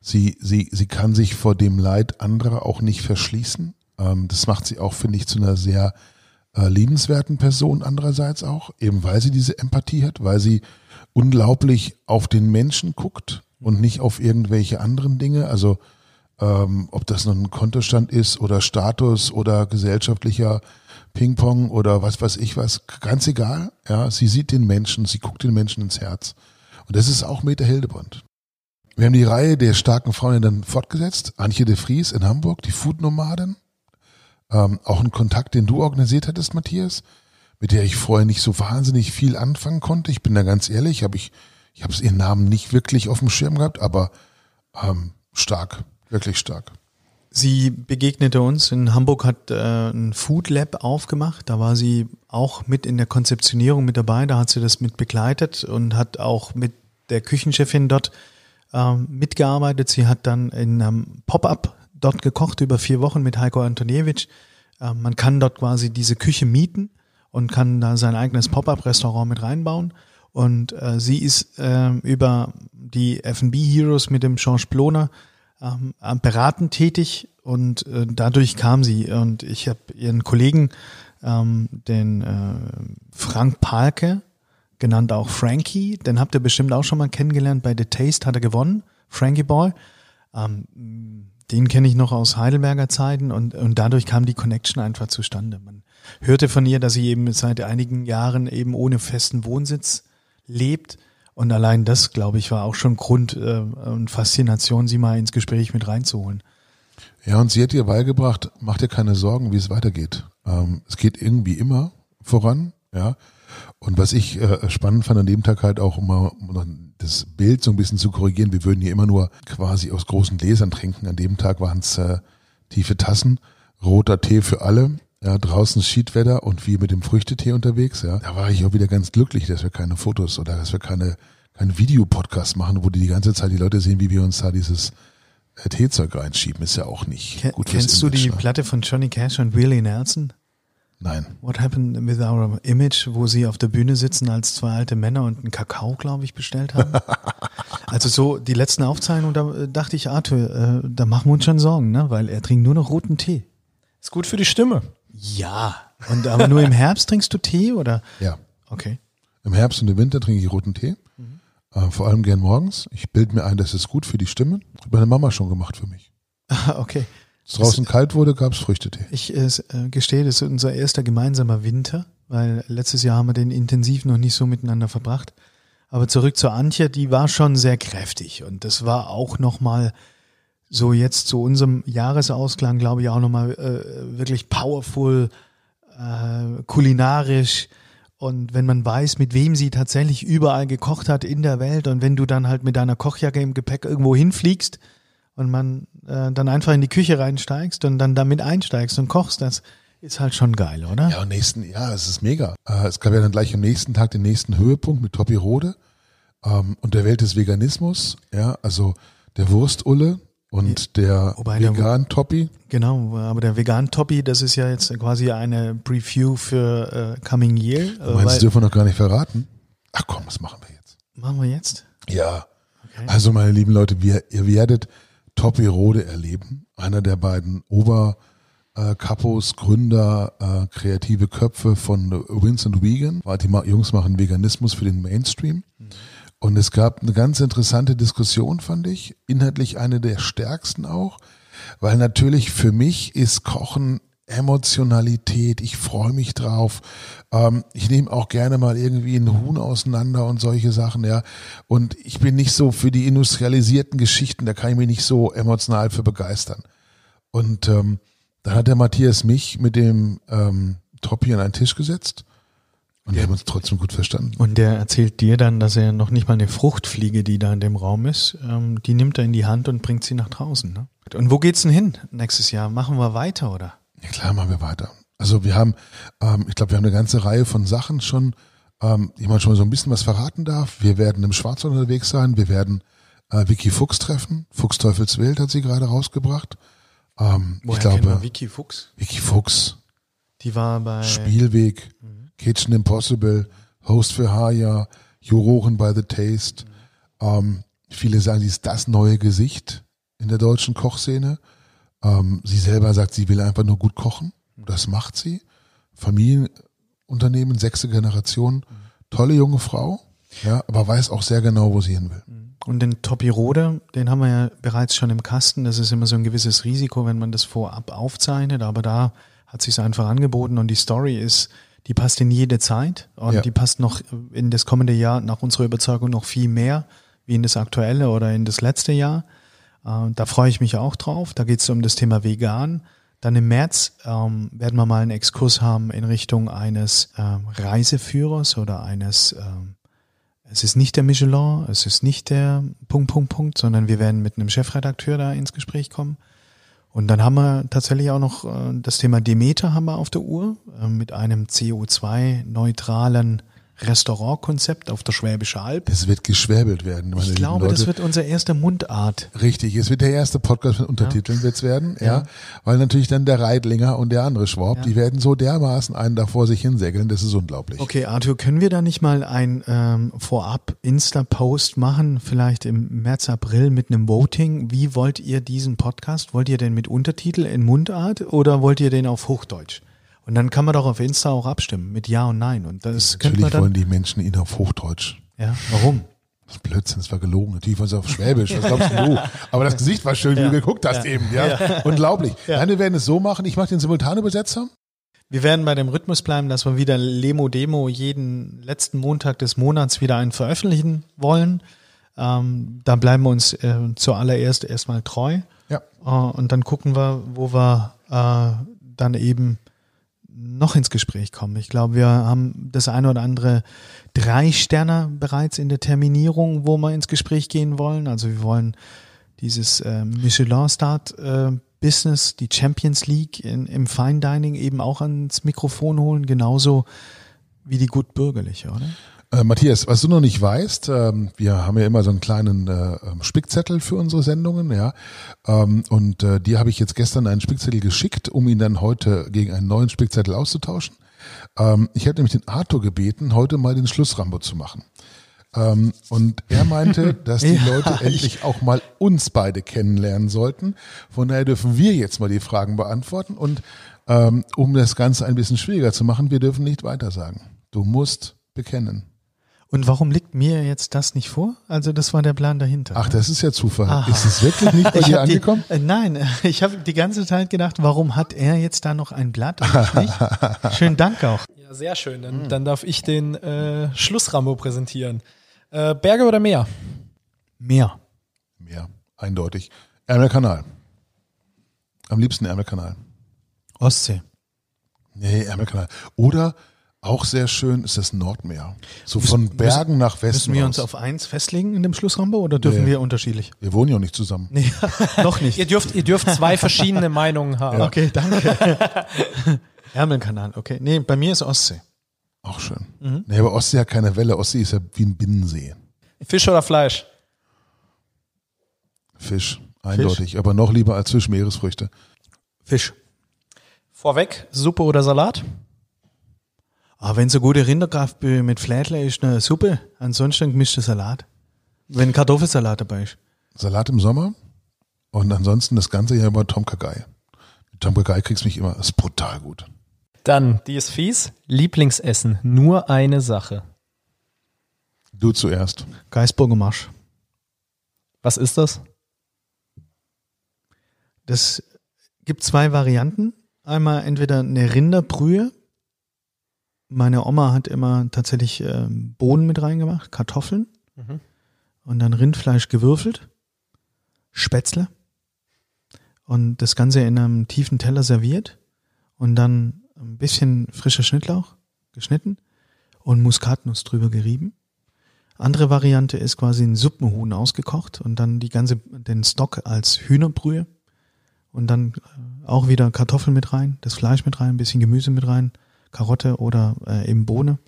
sie, sie, sie kann sich vor dem Leid anderer auch nicht verschließen. Ähm, das macht sie auch, finde ich, zu einer sehr äh, liebenswerten Person andererseits auch, eben weil sie diese Empathie hat, weil sie unglaublich auf den Menschen guckt und nicht auf irgendwelche anderen Dinge. Also ähm, ob das nun ein Kontostand ist oder Status oder gesellschaftlicher Ping-Pong oder was weiß ich was, ganz egal. Ja, sie sieht den Menschen, sie guckt den Menschen ins Herz. Und das ist auch Meta Hildebrand. Wir haben die Reihe der starken Frauen dann fortgesetzt. Antje de Vries in Hamburg, die Food-Nomaden. Ähm, auch ein Kontakt, den du organisiert hattest, Matthias, mit der ich vorher nicht so wahnsinnig viel anfangen konnte. Ich bin da ganz ehrlich, hab ich, ich habe ihren Namen nicht wirklich auf dem Schirm gehabt, aber ähm, stark, wirklich stark. Sie begegnete uns in Hamburg, hat äh, ein Food Lab aufgemacht. Da war sie auch mit in der Konzeptionierung mit dabei. Da hat sie das mit begleitet und hat auch mit der Küchenchefin dort ähm, mitgearbeitet. Sie hat dann in einem Pop-up dort gekocht über vier Wochen mit Heiko Antoniewicz. Äh, man kann dort quasi diese Küche mieten und kann da sein eigenes Pop-up-Restaurant mit reinbauen. Und äh, sie ist äh, über die F&B Heroes mit dem Georges Ploner ähm, beratend tätig und äh, dadurch kam sie und ich habe ihren Kollegen, ähm, den äh, Frank Palke, genannt auch Frankie, den habt ihr bestimmt auch schon mal kennengelernt, bei The Taste hat er gewonnen, Frankie Boy. Ähm, den kenne ich noch aus Heidelberger Zeiten und, und dadurch kam die Connection einfach zustande. Man hörte von ihr, dass sie eben seit einigen Jahren eben ohne festen Wohnsitz lebt und allein das, glaube ich, war auch schon Grund äh, und Faszination, sie mal ins Gespräch mit reinzuholen. Ja, und sie hat ihr beigebracht, mach dir keine Sorgen, wie es weitergeht. Ähm, es geht irgendwie immer voran, ja. Und was ich äh, spannend fand an dem Tag halt auch, um mal um das Bild so ein bisschen zu korrigieren, wir würden hier immer nur quasi aus großen Gläsern trinken. An dem Tag waren es äh, tiefe Tassen, roter Tee für alle. Ja, draußen Schiedwetter und wir mit dem Früchtetee unterwegs, ja. Da war ich auch wieder ganz glücklich, dass wir keine Fotos oder dass wir keine, keinen Videopodcast machen, wo die die ganze Zeit die Leute sehen, wie wir uns da dieses äh, Teezeug reinschieben. Ist ja auch nicht Ke gut fürs kennst du die Image, ne? Platte von Johnny Cash und Willie Nelson? Nein. What happened with our image, wo sie auf der Bühne sitzen als zwei alte Männer und einen Kakao, glaube ich, bestellt haben? also so die letzten Aufzeichnungen, da äh, dachte ich, Arthur, äh, da machen wir uns schon Sorgen, ne? weil er trinkt nur noch roten Tee. Ist gut für die Stimme. Ja. Und aber nur im Herbst trinkst du Tee oder? Ja. Okay. Im Herbst und im Winter trinke ich roten Tee. Äh, vor allem gern morgens. Ich bilde mir ein, das ist gut für die Stimme. Hat meine Mama schon gemacht für mich. okay. Als es draußen kalt wurde, gab es Früchtetee. Ich äh, gestehe, das ist unser erster gemeinsamer Winter, weil letztes Jahr haben wir den intensiv noch nicht so miteinander verbracht. Aber zurück zur Antje, die war schon sehr kräftig und das war auch nochmal so jetzt zu unserem Jahresausklang, glaube ich, auch nochmal äh, wirklich powerful, äh, kulinarisch. Und wenn man weiß, mit wem sie tatsächlich überall gekocht hat in der Welt und wenn du dann halt mit deiner Kochjacke im Gepäck irgendwo hinfliegst und man äh, dann einfach in die Küche reinsteigst und dann damit einsteigst und kochst, das ist halt schon geil, oder? Ja, und nächsten, ja, es ist mega. Äh, es gab ja dann gleich am nächsten Tag den nächsten Höhepunkt mit Toppi Rode ähm, und der Welt des Veganismus. Ja, also der Wurstulle und der Wobei vegan Toppi. Genau, aber der vegan Toppi, das ist ja jetzt quasi eine Preview für äh, Coming Year. Äh, Du meinst, das dürfen wir noch gar nicht verraten? Ach komm, das machen wir jetzt. machen wir jetzt? Ja. Also meine lieben Leute, wir, ihr werdet Toppi Rode erleben. Einer der beiden Ober äh, Kapos, Gründer, äh, kreative Köpfe von Vincent Vegan. Die Jungs machen Veganismus für den Mainstream. Und es gab eine ganz interessante Diskussion, fand ich. Inhaltlich eine der stärksten auch. Weil natürlich für mich ist Kochen Emotionalität, ich freue mich drauf. Ähm, ich nehme auch gerne mal irgendwie ein Huhn auseinander und solche Sachen, ja. Und ich bin nicht so für die industrialisierten Geschichten, da kann ich mich nicht so emotional für begeistern. Und ähm, da hat der Matthias mich mit dem ähm, Toppi an einen Tisch gesetzt und wir haben uns trotzdem gut verstanden. Und der erzählt dir dann, dass er noch nicht mal eine Fruchtfliege, die da in dem Raum ist, ähm, die nimmt er in die Hand und bringt sie nach draußen. Ne? Und wo geht's denn hin nächstes Jahr? Machen wir weiter, oder? Ja klar, machen wir weiter. Also wir haben, ähm, ich glaube, wir haben eine ganze Reihe von Sachen schon, ähm, die man schon so ein bisschen was verraten darf. Wir werden im Schwarzwald unterwegs sein. Wir werden äh, Vicky Fuchs treffen. Fuchs Teufelswild hat sie gerade rausgebracht. Ähm, Woher ich glaube, Vicky Fuchs? Vicky Fuchs, Die war bei Spielweg, Kitchen Impossible, Host für Haya, Juroren by the Taste. Ähm, viele sagen, sie ist das neue Gesicht in der deutschen Kochszene. Ähm, sie selber sagt, sie will einfach nur gut kochen. Das macht sie. Familienunternehmen, sechste Generation. Tolle junge Frau, ja, aber weiß auch sehr genau, wo sie hin will. Und den Topi Rode, den haben wir ja bereits schon im Kasten. Das ist immer so ein gewisses Risiko, wenn man das vorab aufzeichnet. Aber da hat sich einfach angeboten und die Story ist, die passt in jede Zeit und Ja. die passt noch in das kommende Jahr nach unserer Überzeugung noch viel mehr wie in das aktuelle oder in das letzte Jahr. Äh, da freue ich mich auch drauf. Da geht es um das Thema Vegan. Dann im März ähm, werden wir mal einen Exkurs haben in Richtung eines ähm, Reiseführers oder eines ähm, es ist nicht der Michelin, es ist nicht der Punkt, Punkt, Punkt, sondern wir werden mit einem Chefredakteur da ins Gespräch kommen. Und dann haben wir tatsächlich auch noch äh, das Thema Demeter haben wir auf der Uhr äh, mit einem CO2-neutralen Restaurantkonzept auf der Schwäbische Alb. Es wird geschwäbelt werden. meine Ich glaube, Leute. das wird unser erster Mundart. Richtig, es wird der erste Podcast mit Untertiteln wird's werden, ja. Weil natürlich dann der Reitlinger und der andere Schwab, Ja. die werden so dermaßen einen da vor sich hinsäckeln, das ist unglaublich. Okay, Arthur, können wir da nicht mal ein ähm, Vorab-Insta-Post machen, vielleicht im März, April mit einem Voting? Wie wollt ihr diesen Podcast? Wollt ihr den mit Untertitel in Mundart oder wollt ihr den auf Hochdeutsch? Und dann kann man doch auf Insta auch abstimmen mit Ja und Nein. Und das man Natürlich wollen die Menschen ihn auf Hochdeutsch. Ja, warum? Das ist Blödsinn, das war gelogen. Natürlich wollen sie auf Schwäbisch, was glaubst du? Aber das Gesicht war schön, wie du geguckt hast eben, ja. Unglaublich. Nein, wir werden es so machen, ich mache den Simultanübersetzer. Wir werden bei dem Rhythmus bleiben, dass wir wieder Lemo Demo jeden letzten Montag des Monats wieder einen veröffentlichen wollen. Ähm, da bleiben wir uns äh, zuallererst erstmal treu. Ja. Äh, und dann gucken wir, wo wir äh, dann eben noch ins Gespräch kommen. Ich glaube, wir haben das eine oder andere drei Sterne bereits in der Terminierung, wo wir ins Gespräch gehen wollen. Also wir wollen dieses äh, Michelin-Start äh, die Champions League in, im Fine Dining eben auch ans Mikrofon holen, genauso wie die gut bürgerliche, oder? Äh, Matthias, was du noch nicht weißt, ähm, wir haben ja immer so einen kleinen äh, ähm, Spickzettel für unsere Sendungen, ja. Ähm, und äh, dir habe ich jetzt gestern einen Spickzettel geschickt, um ihn dann heute gegen einen neuen Spickzettel auszutauschen. Ähm, ich hätte nämlich den Arthur gebeten, heute mal den Schlussrambo zu machen. Ähm, und er meinte, dass die Ja, Leute ich- endlich auch mal uns beide kennenlernen sollten. Von daher dürfen wir jetzt mal die Fragen beantworten. Und ähm, um das Ganze ein bisschen schwieriger zu machen, wir dürfen nicht weiter sagen. Du musst bekennen. Und warum liegt mir jetzt das nicht vor? Also das war der Plan dahinter. Ach, das ist ja Zufall. Aha. Ist es wirklich nicht bei dir hab die, angekommen? äh, nein, ich habe die ganze Zeit gedacht, warum hat er jetzt da noch ein Blatt und ich nicht? Schönen Dank auch. Ja, sehr schön. Dann, dann darf ich den äh, Schlussrambo präsentieren. Äh, Berge oder Meer? Mehr. Mehr, eindeutig. Ärmelkanal. Am liebsten Ärmelkanal. Ostsee. Nee, Ärmelkanal. Oder auch sehr schön ist das Nordmeer. So von Bergen nach Westen. Müssen wir uns auf eins festlegen in dem Schlussrambo oder dürfen Nee. wir unterschiedlich? wir wohnen ja auch nicht zusammen. Nee, noch nicht. Ihr dürft, ihr dürft zwei verschiedene Meinungen haben. Okay, danke. Ärmelkanal, okay. Nee, bei mir ist Ostsee. Auch schön. Mhm. Nee, aber Ostsee hat keine Welle. Ostsee ist ja wie ein Binnensee. Fisch oder Fleisch? Fisch, eindeutig. Aber noch lieber als Fisch Meeresfrüchte. Fisch. Vorweg, Suppe oder Salat? Aber wenn so gute Rinderkraftbrühe mit Flädler ist, eine Suppe. Ansonsten gemischter Salat. Wenn Kartoffelsalat dabei ist. Salat im Sommer und ansonsten das ganze Jahr über Tom Kagai. Mit Tom Kagai kriegst du mich immer. Das ist brutal gut. Dann, die ist fies. Lieblingsessen, nur eine Sache. Du zuerst. Geisburger Marsch. Was ist das? Das gibt zwei Varianten. Einmal entweder eine Rinderbrühe. Meine Oma hat immer tatsächlich ähm, Bohnen mit reingemacht, Kartoffeln Mhm. und dann Rindfleisch gewürfelt, Spätzle und das Ganze in einem tiefen Teller serviert und dann ein bisschen frischer Schnittlauch geschnitten und Muskatnuss drüber gerieben. Andere Variante ist quasi ein Suppenhuhn ausgekocht und dann die ganze, den Stock als Hühnerbrühe und dann auch wieder Kartoffeln mit rein, das Fleisch mit rein, ein bisschen Gemüse mit rein, Karotte oder äh, eben Bohne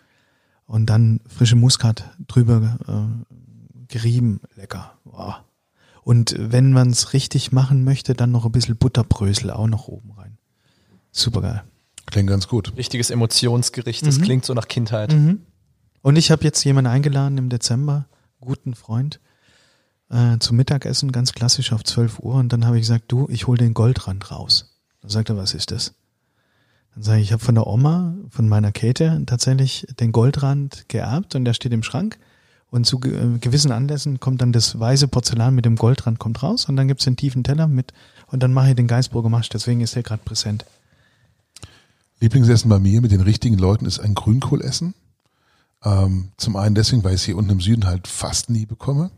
und dann frische Muskat drüber äh, gerieben, lecker. Boah. Und wenn man es richtig machen möchte, dann noch ein bisschen Butterbrösel auch noch oben rein. Supergeil. Klingt ganz gut. Richtiges Emotionsgericht. Das Mhm. klingt so nach Kindheit. Mhm. Und ich habe jetzt jemanden eingeladen im Dezember, guten Freund, äh, zum Mittagessen, ganz klassisch auf 12 Uhr. Und dann habe ich gesagt, du, ich hole den Goldrand raus. Dann sagt er, was ist das? Dann sage ich, ich habe von der Oma, von meiner Käthe, tatsächlich den Goldrand geerbt und der steht im Schrank. Und zu äh, gewissen Anlässen kommt dann das weiße Porzellan mit dem Goldrand kommt raus und dann gibt's den tiefen Teller mit und dann mache ich den Geisburger Masch. Deswegen ist der gerade präsent. Lieblingsessen bei mir mit den richtigen Leuten ist ein Grünkohlessen. Ähm, zum einen deswegen, weil ich es hier unten im Süden halt fast nie bekomme.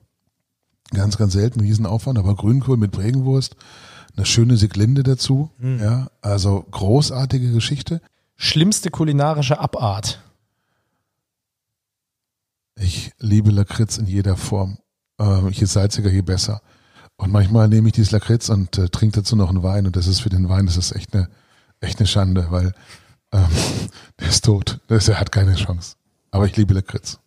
Ganz, ganz selten, Riesenaufwand, aber Grünkohl mit Bregenwurst, eine schöne Siglinde dazu. Ja, also großartige Geschichte. Schlimmste kulinarische Abart. Ich liebe Lakritz in jeder Form. Ähm, je salziger, je besser. Und manchmal nehme ich dieses Lakritz und äh, trinke dazu noch einen Wein. Und das ist für den Wein, das ist echt eine, echt eine Schande, weil ähm, der ist tot. Das, er hat keine Chance. Aber ich liebe Lakritz.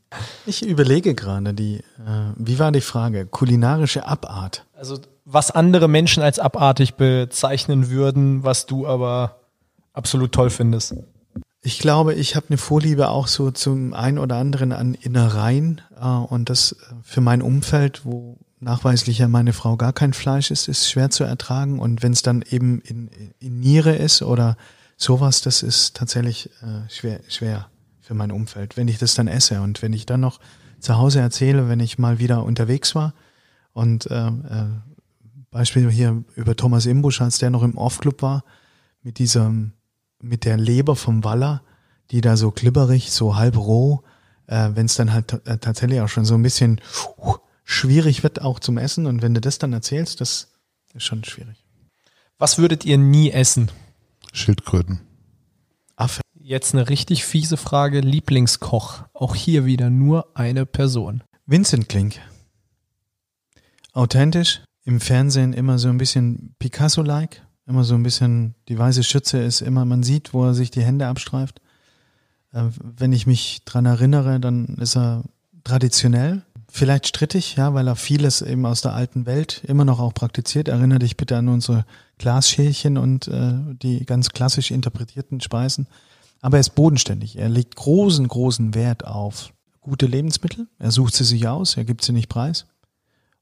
Ich überlege gerade, die, äh, wie war die Frage? Kulinarische Abart. Also was andere Menschen als abartig bezeichnen würden, was du aber absolut toll findest. Ich glaube, ich habe eine Vorliebe auch so zum ein oder anderen an Innereien äh, und das äh, für mein Umfeld, wo nachweislich ja meine Frau gar kein Fleisch ist, ist schwer zu ertragen und wenn es dann eben in, in Niere ist oder sowas, das ist tatsächlich äh, schwer, schwer für mein Umfeld, wenn ich das dann esse und wenn ich dann noch zu Hause erzähle, wenn ich mal wieder unterwegs war und äh, äh, Beispiel hier über Thomas Imbusch, als der noch im Off-Club war, mit diesem mit der Leber vom Waller, die da so glibberig, so halb roh, äh, wenn es dann halt äh, tatsächlich auch schon so ein bisschen uh, schwierig wird auch zum Essen und wenn du das dann erzählst, das ist schon schwierig. Was würdet ihr nie essen? Schildkröten. Affe. Jetzt eine richtig fiese Frage. Lieblingskoch. Auch hier wieder nur eine Person. Vincent Klink. Authentisch, im Fernsehen immer so ein bisschen Picasso-like, immer so ein bisschen, die weiße Schütze ist immer, man sieht, wo er sich die Hände abstreift. Äh, wenn ich mich dran erinnere, dann ist er traditionell, vielleicht strittig, ja, weil er vieles eben aus der alten Welt immer noch auch praktiziert. Erinnere dich bitte an unsere Glasschälchen und äh, die ganz klassisch interpretierten Speisen. Aber er ist bodenständig. Er legt großen, großen Wert auf gute Lebensmittel. Er sucht sie sich aus, er gibt sie nicht preis.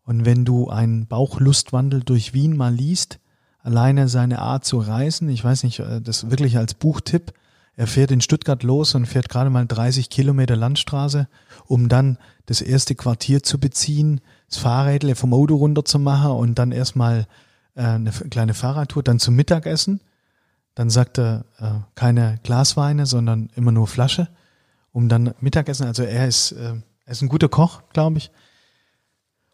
Und wenn du einen Bauchlustwandel durch Wien mal liest, alleine seine Art zu reisen, ich weiß nicht, äh, das wirklich als Buchtipp, er fährt in Stuttgart los und fährt gerade mal 30 Kilometer Landstraße, um dann das erste Quartier zu beziehen, das Fahrrädle vom Auto runter zu machen und dann erstmal äh, eine kleine Fahrradtour, dann zum Mittagessen. Dann sagt er, äh, keine Glasweine, sondern immer nur Flasche, um dann Mittagessen. Also er ist, äh, er ist ein guter Koch, glaube ich.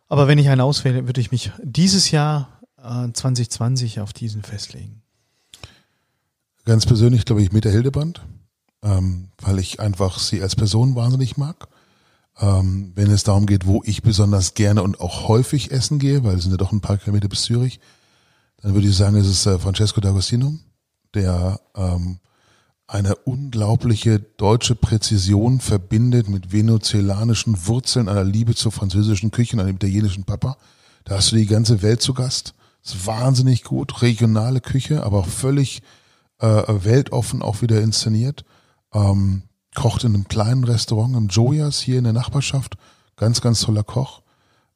Aber wenn ich einen auswähle, würde ich mich dieses Jahr äh, 2020 auf diesen festlegen. Ganz persönlich glaube ich Meta Hildeband, ähm, weil ich einfach sie als Person wahnsinnig mag. Ähm, wenn es darum geht, wo ich besonders gerne und auch häufig essen gehe, weil es sind ja doch ein paar Kilometer bis Zürich, dann würde ich sagen, es ist äh, Francesco D'Agostino, der ähm, eine unglaubliche deutsche Präzision verbindet mit venezolanischen Wurzeln, einer Liebe zur französischen Küche und einem italienischen Papa. Da hast du die ganze Welt zu Gast. ist wahnsinnig gut, regionale Küche, aber auch völlig äh, weltoffen auch wieder inszeniert. Ähm, kocht in einem kleinen Restaurant im Joyas hier in der Nachbarschaft. Ganz, ganz toller Koch.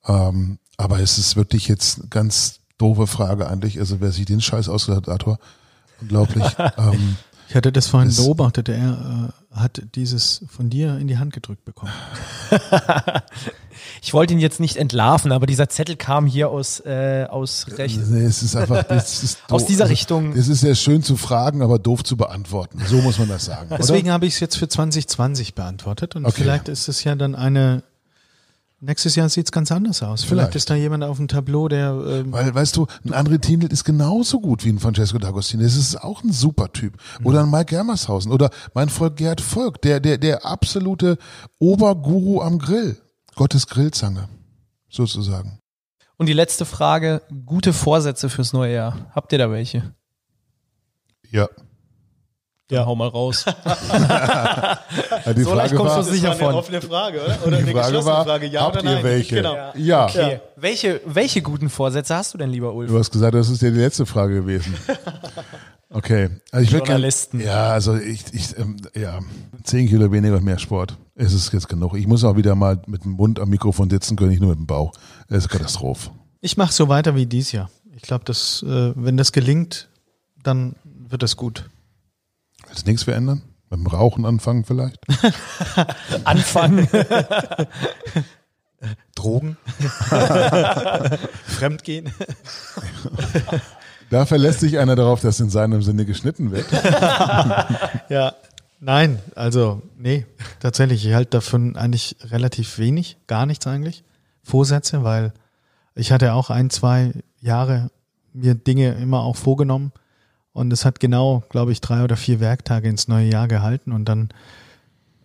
Ähm, aber es ist wirklich jetzt ganz doofe Frage eigentlich. Also wer sich den Scheiß ausgedacht hat, Arthur, unglaublich. ähm, Ich hatte das vorhin Das- beobachtet, er äh, hat dieses von dir in die Hand gedrückt bekommen. Ich wollte ihn jetzt nicht entlarven, aber dieser Zettel kam hier aus, äh, aus Recht. nee, es ist einfach, es ist Aus dieser Also, Richtung. Es ist sehr schön zu fragen, aber doof zu beantworten. So muss man das sagen. Deswegen oder? habe ich es jetzt für 2020 beantwortet und Okay. vielleicht ist es ja dann eine. Nächstes Jahr sieht es ganz anders aus. Vielleicht. Vielleicht. ist da jemand auf dem Tableau, der. Ähm, Weil, weißt du, ein André Tindl ist genauso gut wie ein Francesco D'Agostino. Das ist auch ein super Typ. Oder ein Mike Germershausen. Oder mein Freund Gerd Volk, der, der, der absolute Oberguru am Grill. Gottes Grillzange. Sozusagen. Und die letzte Frage, gute Vorsätze fürs neue Jahr. Habt ihr da welche? Ja. Ja, hau mal raus. Ja, Die So leicht Frage kommst war, du sicher von. offene Frage, oder? Oder die Frage war habt ihr welche? Genau. Ja. Okay. Welche, welche guten Vorsätze hast du denn, lieber Ulf? Du hast gesagt, das ist ja die letzte Frage gewesen. Okay. Also ich. Journalisten. Ja, also ich, ich ähm, ja, zehn Kilo weniger und mehr Sport. Es ist jetzt genug. Ich muss auch wieder mal mit dem Mund am Mikrofon sitzen können, nicht nur mit dem Bauch. Es ist Katastrophe. Ich mache so weiter wie dies Jahr. Ich glaube, dass äh, wenn das gelingt, dann wird das gut. Willst du nichts verändern? Beim Rauchen anfangen vielleicht? Anfangen. Drogen, Fremdgehen. Da verlässt sich einer darauf, dass in seinem Sinne geschnitten wird. Ja, nein, also nee, tatsächlich, ich halte davon eigentlich relativ wenig, gar nichts eigentlich, Vorsätze, weil ich hatte auch ein, zwei Jahre mir Dinge immer auch vorgenommen und es hat genau, glaube ich, drei oder vier Werktage ins neue Jahr gehalten und dann,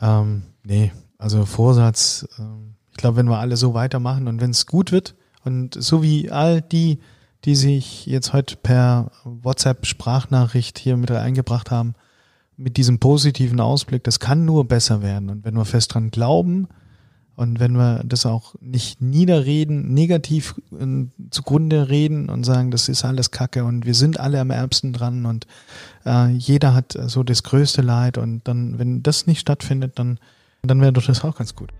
ähm, nee, also Vorsatz, ähm, ich glaube, wenn wir alle so weitermachen und wenn es gut wird und so wie all die, die sich jetzt heute per WhatsApp-Sprachnachricht hier mit eingebracht haben, mit diesem positiven Ausblick, das kann nur besser werden. Und wenn wir fest dran glauben und wenn wir das auch nicht niederreden, negativ äh, zugrunde reden und sagen, das ist alles Kacke und wir sind alle am ärmsten dran und äh, jeder hat so das größte Leid und dann, wenn das nicht stattfindet, dann, dann wäre doch das auch ganz gut.